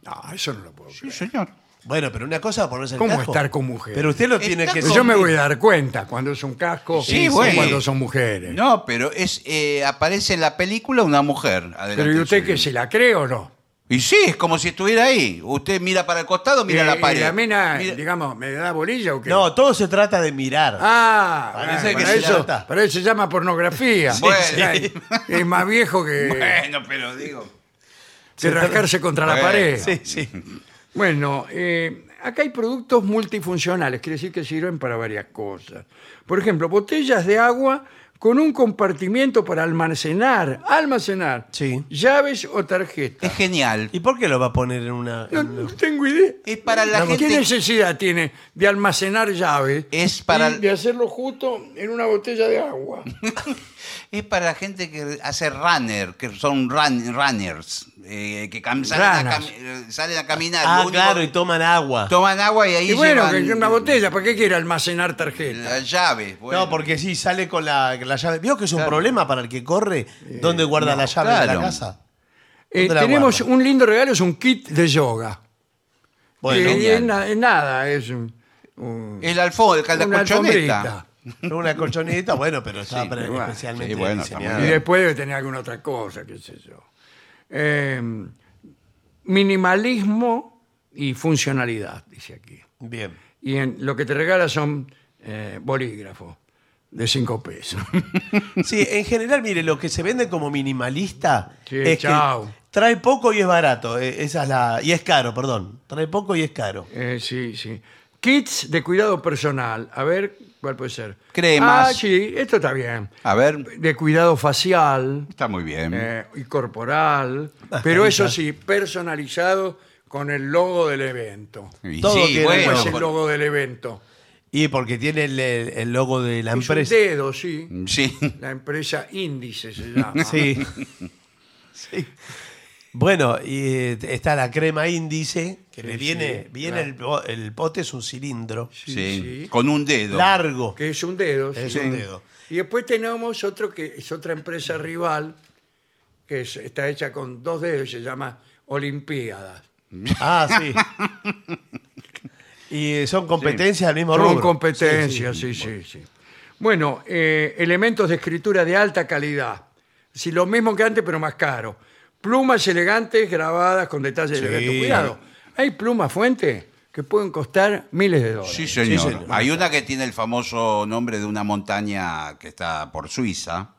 No, eso no lo puedo Sí, creer. señor. Bueno, pero una cosa ponerse el ¿Cómo casco. estar con mujeres? Pero usted lo tiene que Yo me voy a dar cuenta cuando es un casco Sí, y bueno. cuando son mujeres. No, pero es eh, aparece en la película una mujer. adelante Pero ¿y usted que se la cree o no? Y sí, es como si estuviera ahí. Usted mira para el costado, mira Eh, la pared. ¿Y la mina, Mira- digamos, me da bolilla o qué? No, todo se trata de mirar. Ah, Parece bueno, que para, se eso, trata. para eso se llama pornografía. (laughs) Bueno. Es, es más viejo que, (laughs) Bueno, pero digo. que rascarse contra la Bueno. pared. Sí, sí. Bueno, eh, acá hay productos multifuncionales, quiere decir que sirven para varias cosas. Por ejemplo, botellas de agua con un compartimiento para almacenar, almacenar Sí. llaves o tarjetas. Es genial. ¿Y por qué lo va a poner en una.? No, en una- no tengo idea. Es para la ¿Qué gente. necesidad tiene de almacenar llaves Es para- y de hacerlo justo en una botella de agua? (laughs) Es para la gente que hace runner, que son run- runners, eh, que cam- salen, a eh, salen a caminar. Ah, único- claro, y toman agua. Toman agua y ahí Y bueno, llevan que es una botella, ¿para qué quiere almacenar tarjetas? La llave. bueno. No, porque sí, sale con la, la llave. ¿Vio que es un Claro. problema para el que corre? ¿Dónde guarda la llave de la casa? Eh, ¿Dónde la tenemos guarda? un lindo regalo, es un kit de yoga. Bueno, Eh, es, na- es nada, es un, un- El alfombra, la una colchoneta. (laughs) una colchoneta, bueno, pero está Sí, especialmente Sí, bueno, está muy diseñada. Y después debe tener alguna otra cosa, qué sé yo. Eh, minimalismo y funcionalidad, dice aquí. Bien. Y en, lo que te regala son eh, bolígrafos de 5 pesos. (laughs) Sí, en general, mire, lo que se vende como minimalista Sí, es chao. que trae poco y es barato. eh, Esa es la. Y es caro, perdón. Trae poco y es caro. Eh, sí, sí. Kits de cuidado personal. A ver, ¿cuál puede ser? Cremas. Ah, sí, esto está bien. A ver, De cuidado facial está muy bien. eh, y corporal. Pero eso sí, personalizado con el logo del evento. Y todo sí, tiene- ¿Cómo bueno, es el por- logo del evento? Y porque tiene el, el- el logo de la Es un empresa. dedo, sí. Sí. La empresa Índice se (laughs) llama. Sí. Sí. Bueno, y eh, está la crema índice, que Sí, le viene, sí, viene el, el pote, es un cilindro Sí, Sí, sí. Con un dedo. largo. Que es un dedo. Es sí. un dedo. Y después tenemos otro que es otra empresa rival que es- está hecha con dos dedos y se llama Olimpiadas. Ah, sí. y eh, son competencias del mismo Son rubro. competencias, Sí, sí, sí, sí. Bueno, eh, elementos de escritura de alta calidad. Sí, lo mismo que antes, pero más caro. Plumas elegantes grabadas con detalles Sí. elegantes. Cuidado, hay plumas fuente que pueden costar miles de dólares. Sí, señor. Sí, señor. Hay una que tiene el famoso nombre de una montaña que está por Suiza,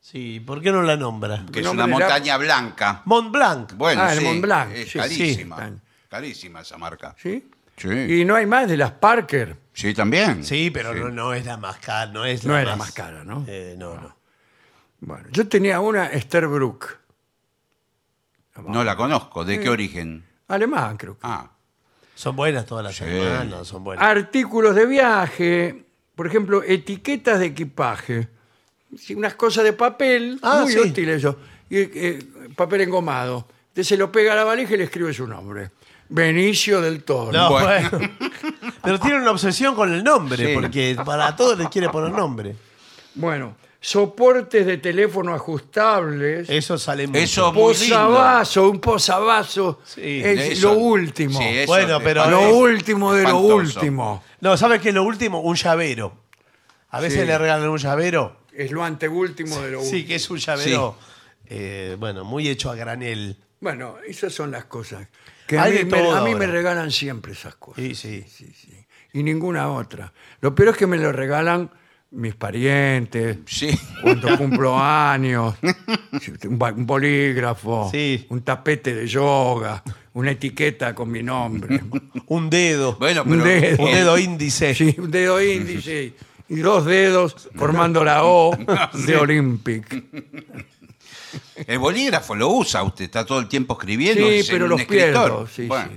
Sí, ¿por qué no la nombra? que es Nombre una de la- montaña blanca. Mont Blanc. Bueno, Ah, el sí, Mont Blanc, es sí, carísima. sí. Carísima esa marca. ¿Sí? Sí. Y no hay más de las Parker. Sí, también. Sí, pero No, no es la más cara. No es la, No es la más cara, ¿no? Eh, no, no. Bueno, yo tenía una Esterbrook. No la conozco. ¿De qué origen? Alemán, creo que. Ah, Son buenas todas las Sí. semanas, son buenas. Artículos de viaje, por ejemplo, etiquetas de equipaje. Sí, unas cosas de papel, Ah, muy sí. útil eso. Y, eh, papel engomado. Usted se lo pega a la valija y le escribe su nombre. Benicio del Toro. No, Bueno. bueno. Pero tiene una obsesión con el nombre, Sí. porque para todos les quiere poner nombre. Bueno, soportes de teléfono ajustables. Eso sale mucho. Eso muy lindo. posavasos, un posavasos. Sí, es Eso- lo último. Sí, eso Bueno, es pero- lo último de lo Espantoso. último. No, ¿sabes qué es lo último? Un llavero. A veces Sí. le regalan un llavero. Es lo anteúltimo de lo último. Sí, que es un llavero, eh, bueno, muy hecho a granel. Bueno, esas son las cosas. Que a Hay mí, de me, todo a mí ahora. me regalan siempre esas cosas. Sí, sí. Sí, sí. Y ninguna otra. Lo peor es que me lo regalan mis parientes, Sí. cuando (laughs) cumplo años, (laughs) un ba- un bolígrafo, Sí. un tapete de yoga, una etiqueta con mi nombre, (laughs) Un dedo. Bueno, un pero dedo, Un dedo índice. sí, un dedo índice y dos dedos formando la O de Olympic. el bolígrafo lo usa usted, está todo el tiempo escribiendo. Sí, es pero un los escritor. pierdo. Sí, Bueno, sí.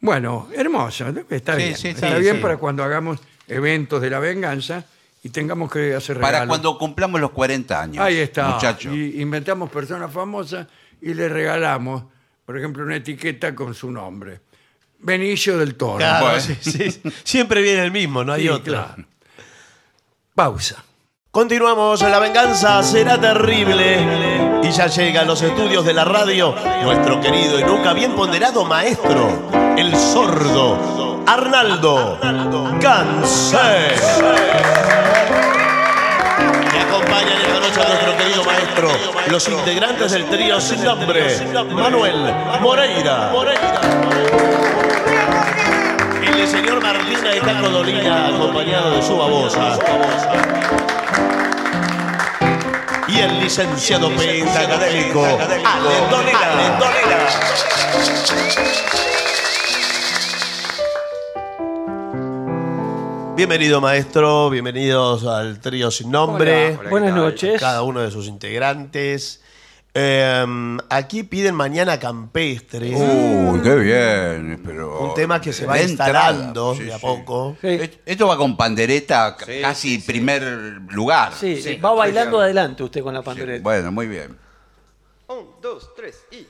Bueno, hermoso. Está Sí, bien. sí, está sí, bien sí. para cuando hagamos eventos de la venganza y tengamos que hacer Para regalos. cuando cumplamos los 40 años. Ahí está. Muchacho. Y inventamos personas famosas y le regalamos, por ejemplo, una etiqueta con su nombre. Benicio del Toro. Claro, Bueno. sí, sí. Siempre viene el mismo, no hay Sí, otro. claro. Pausa. Continuamos, la venganza será terrible. Y ya llega a los estudios de la radio nuestro querido y nunca bien ponderado maestro, el sordo Arnaldo Gansé. Y acompañan esta noche a nuestro querido maestro, los integrantes del trío sin nombre, Manuel Moreira. El señor Martina y Taco Dolina, acompañado de su babosa. Y el licenciado penta académico, Bienvenido maestro, bienvenidos al trío sin nombre. Hola, Buenas noches. Cada uno de sus integrantes. Eh, aquí piden mañana campestre. Uy, qué bien. Pero Un tema que se va instalando Sí, de a sí. poco. Sí, Et- Esto va con pandereta casi primer lugar. sí, va bailando adelante usted con la Sí, pandereta. Bueno, muy bien. Un, dos, tres y.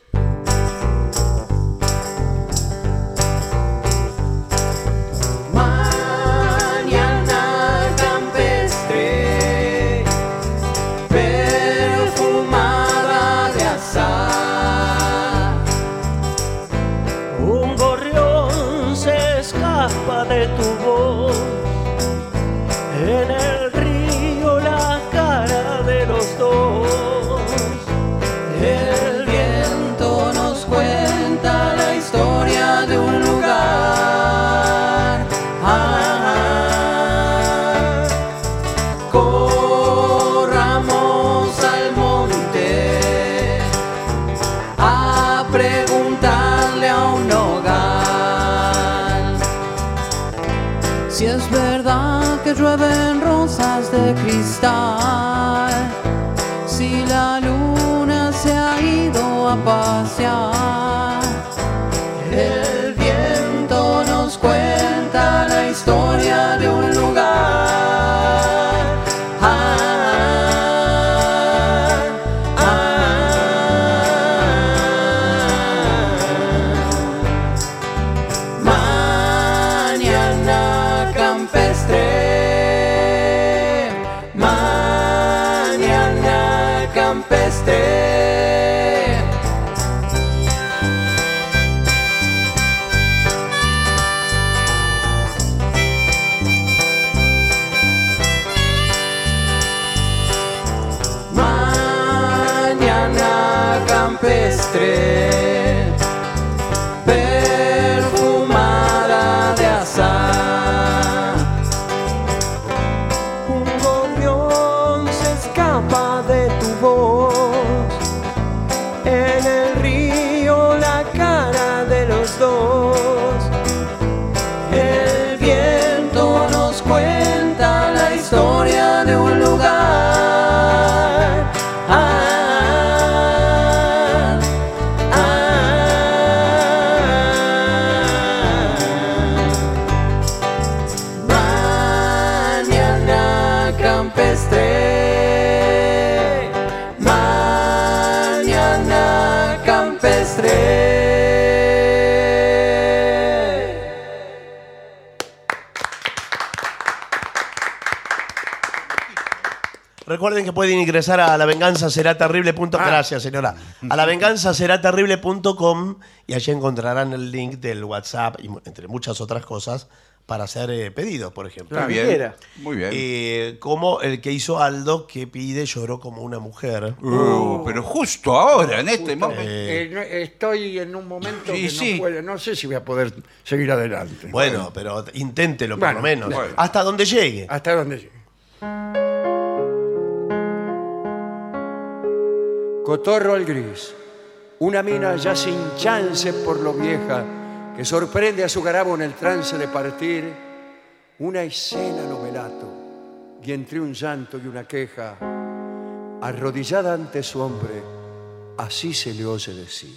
Recuerden que pueden ingresar a lavenganzaseraterrible.com. Ah. Gracias, señora. A lavenganzaseraterrible.com y allí encontrarán el link del WhatsApp y entre muchas otras cosas para hacer eh, pedidos, por ejemplo. Muy bien. quiera. Muy bien. Eh, como el que hizo Aldo que pide lloró como una mujer. Uh, pero justo ahora, en este momento. Eh, no, estoy en un momento Sí, que sí. no puedo, no sé si voy a poder seguir adelante. Bueno, pero inténtelo por Bueno, lo menos. bueno. Hasta donde llegue. Hasta donde llegue. Cotorro al gris. Una mina ya sin chance por lo vieja que sorprende a su garabo en el trance de partir. Una escena novelato y entre un llanto y una queja, arrodillada ante su hombre, así se le oye decir.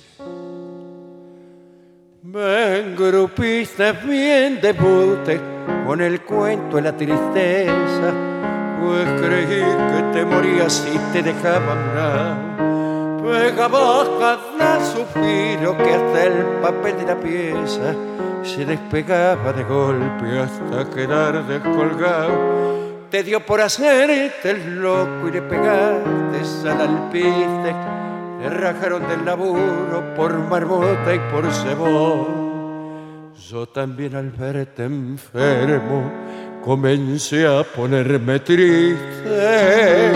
Me engrupiste bien de con el cuento de la tristeza, pues creí que te morías y te dejaba morar. Pegaba cada suspiro que hasta el papel de la pieza se despegaba de golpe hasta quedar descolgado. Te dio por hacerte el loco y le pegaste al alpiste. Te rajaron del laburo por marmota y por cebón. Yo también al verte enfermo comencé a ponerme triste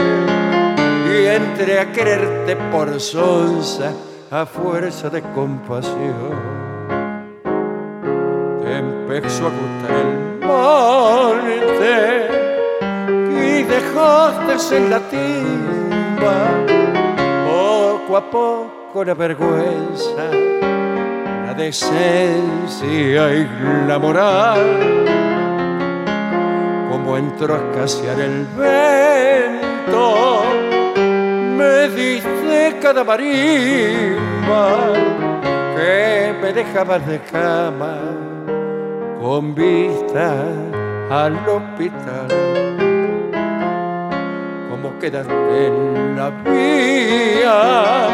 y entré a quererte por sonza a fuerza de compasión. Te empezó a gustar el monte y dejaste en la timba poco a poco la vergüenza la decencia y la moral. Como entró a escasear el vento, me diste cada marimba que me dejaba de cama con vista al hospital. Como quedaste en la vía,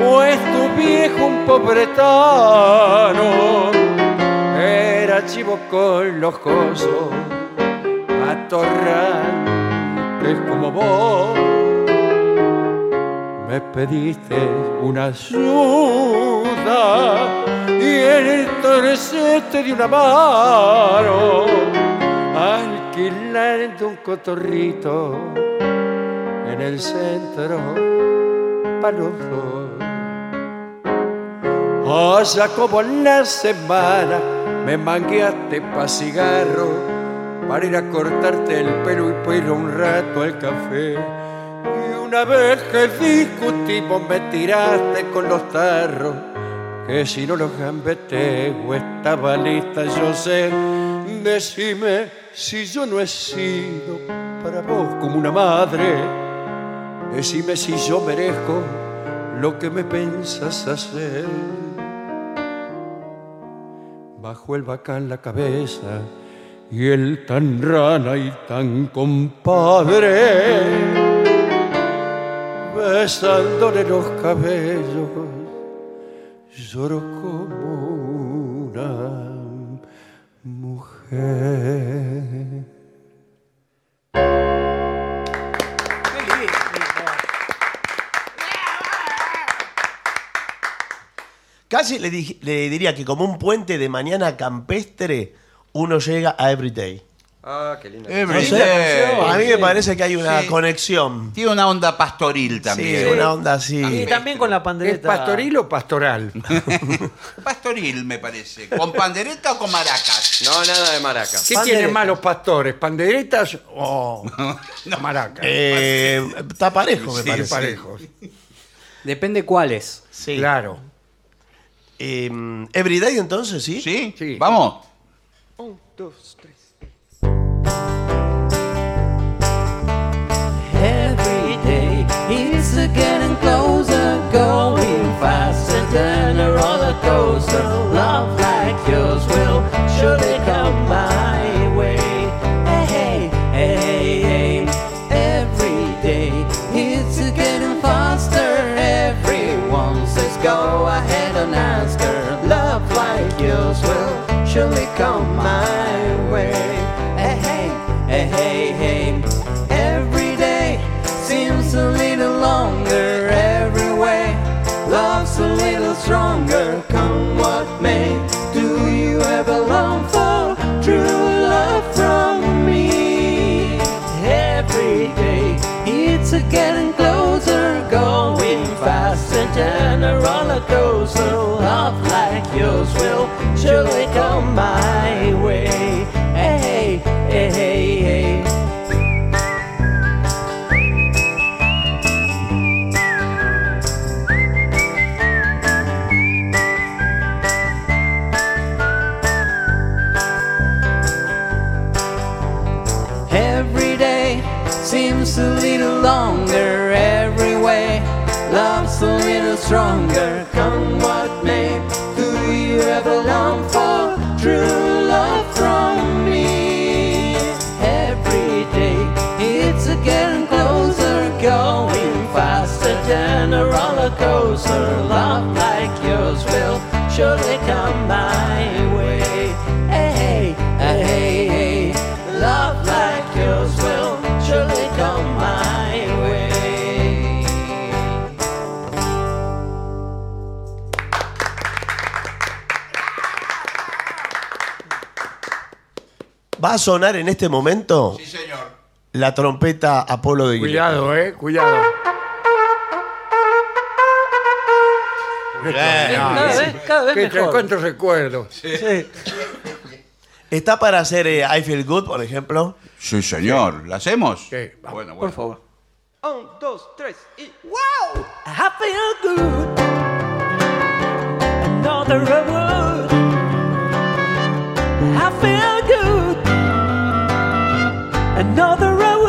pues tu viejo un pobretano era chivo con los cosos atorrantes como vos me pediste una ayuda y entonces te di una mano alquilando un cotorrito en el centro para los dos. Allá como en semana me mangueaste pa' cigarro para ir a cortarte el pelo y para ir un rato al café. Una vez que discutimos me tiraste con los tarros, que si no los gambeteo estaba lista, yo sé. Decime si yo no he sido para vos como una madre. Decime si yo merezco lo que me pensas hacer. Bajo el bacán la cabeza y el tan rana y tan compadre, besándole los cabellos, lloro como una mujer. Casi le, dij- le diría que como un puente de mañana campestre, uno llega a Everyday. Ah, qué lindo. Every No sé, day. a mí me parece que hay una Sí. conexión. Tiene una onda pastoril Sí, también. una onda así. Y también con la ¿Es pandereta. pastoril o pastoral? (laughs) Pastoril, me parece. ¿Con pandereta o con maracas? No, nada de maraca. ¿Qué Pandereta. tienen más los pastores? ¿Panderetas o (laughs) maracas? Eh, está parejo, me Sí, parece. parejos. Depende cuáles. Sí. Claro. Eh, Everyday entonces, ¿sí? ¿Sí? Sí. Vamos. Un, dos. Every day it's getting closer, going faster than a roller coaster. Love like yours will surely come my way. Hey, hey, hey, hey. Every day it's getting faster. Everyone says go ahead and ask her. Love like yours will surely come my surely come my way. Hey, hey, hey, hey. Every day seems a little longer every way. Love's a little stronger, coaster. Love like yours will surely come my way. Hey, hey, hey, hey. Love like yours will surely come my way. Va a sonar en este momento Sí, señor. la trompeta Apolo de Guillermo. Cuidado, eh, cuidado. Cada vez, cada vez Qué- mejor. ¿Cuántos recuerdos? Sí. ¿Está para hacer eh, I Feel Good, por ejemplo? Sí, señor. ¿La hacemos? Sí, vamos. Bueno, Por bueno. favor. Un, dos, tres y. I feel good. Another road. I feel good. Another road.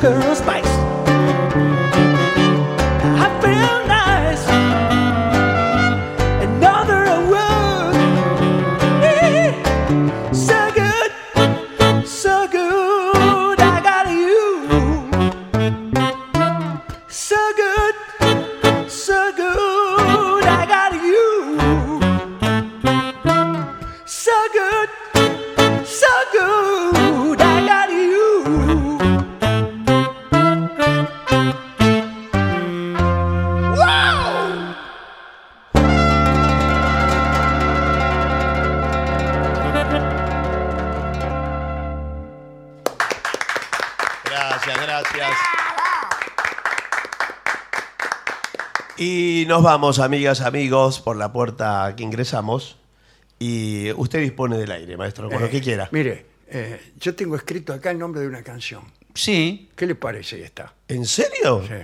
girls nos vamos, amigas, amigos, por la puerta que ingresamos. Y usted dispone del aire, maestro, con lo que quiera. Mire, eh, yo tengo escrito acá el nombre de una canción. Sí. ¿Qué le parece esta? ¿En serio? Sí.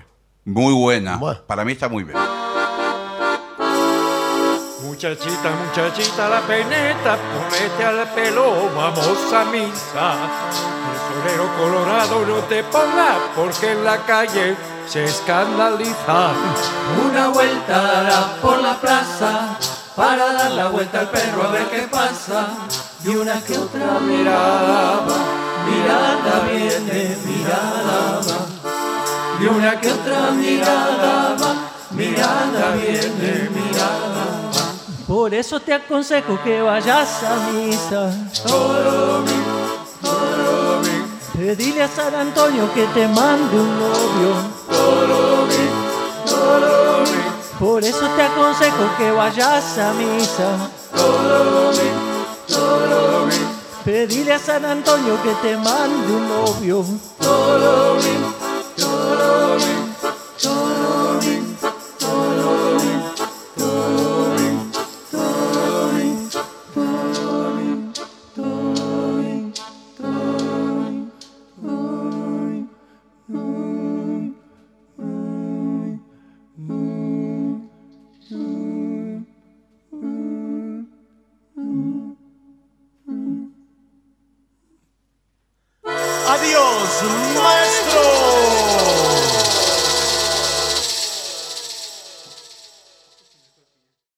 Muy buena. Bueno. Para mí está muy bien. Muchachita, muchachita, la peineta, ponete al pelo, vamos a misa. El florero colorado no te ponga, porque en la calle se escandaliza. Una vuelta dará por la plaza para dar la vuelta al perro a ver qué pasa. Y una que otra mirada mirada viene, mirada va. Y una que otra mirada va, mirada viene. Por eso te aconsejo que vayas a misa. Pedile a San Antonio que te mande un novio. Por eso te aconsejo que vayas a misa. Pedile a San Antonio que te mande un novio. Adiós, maestro.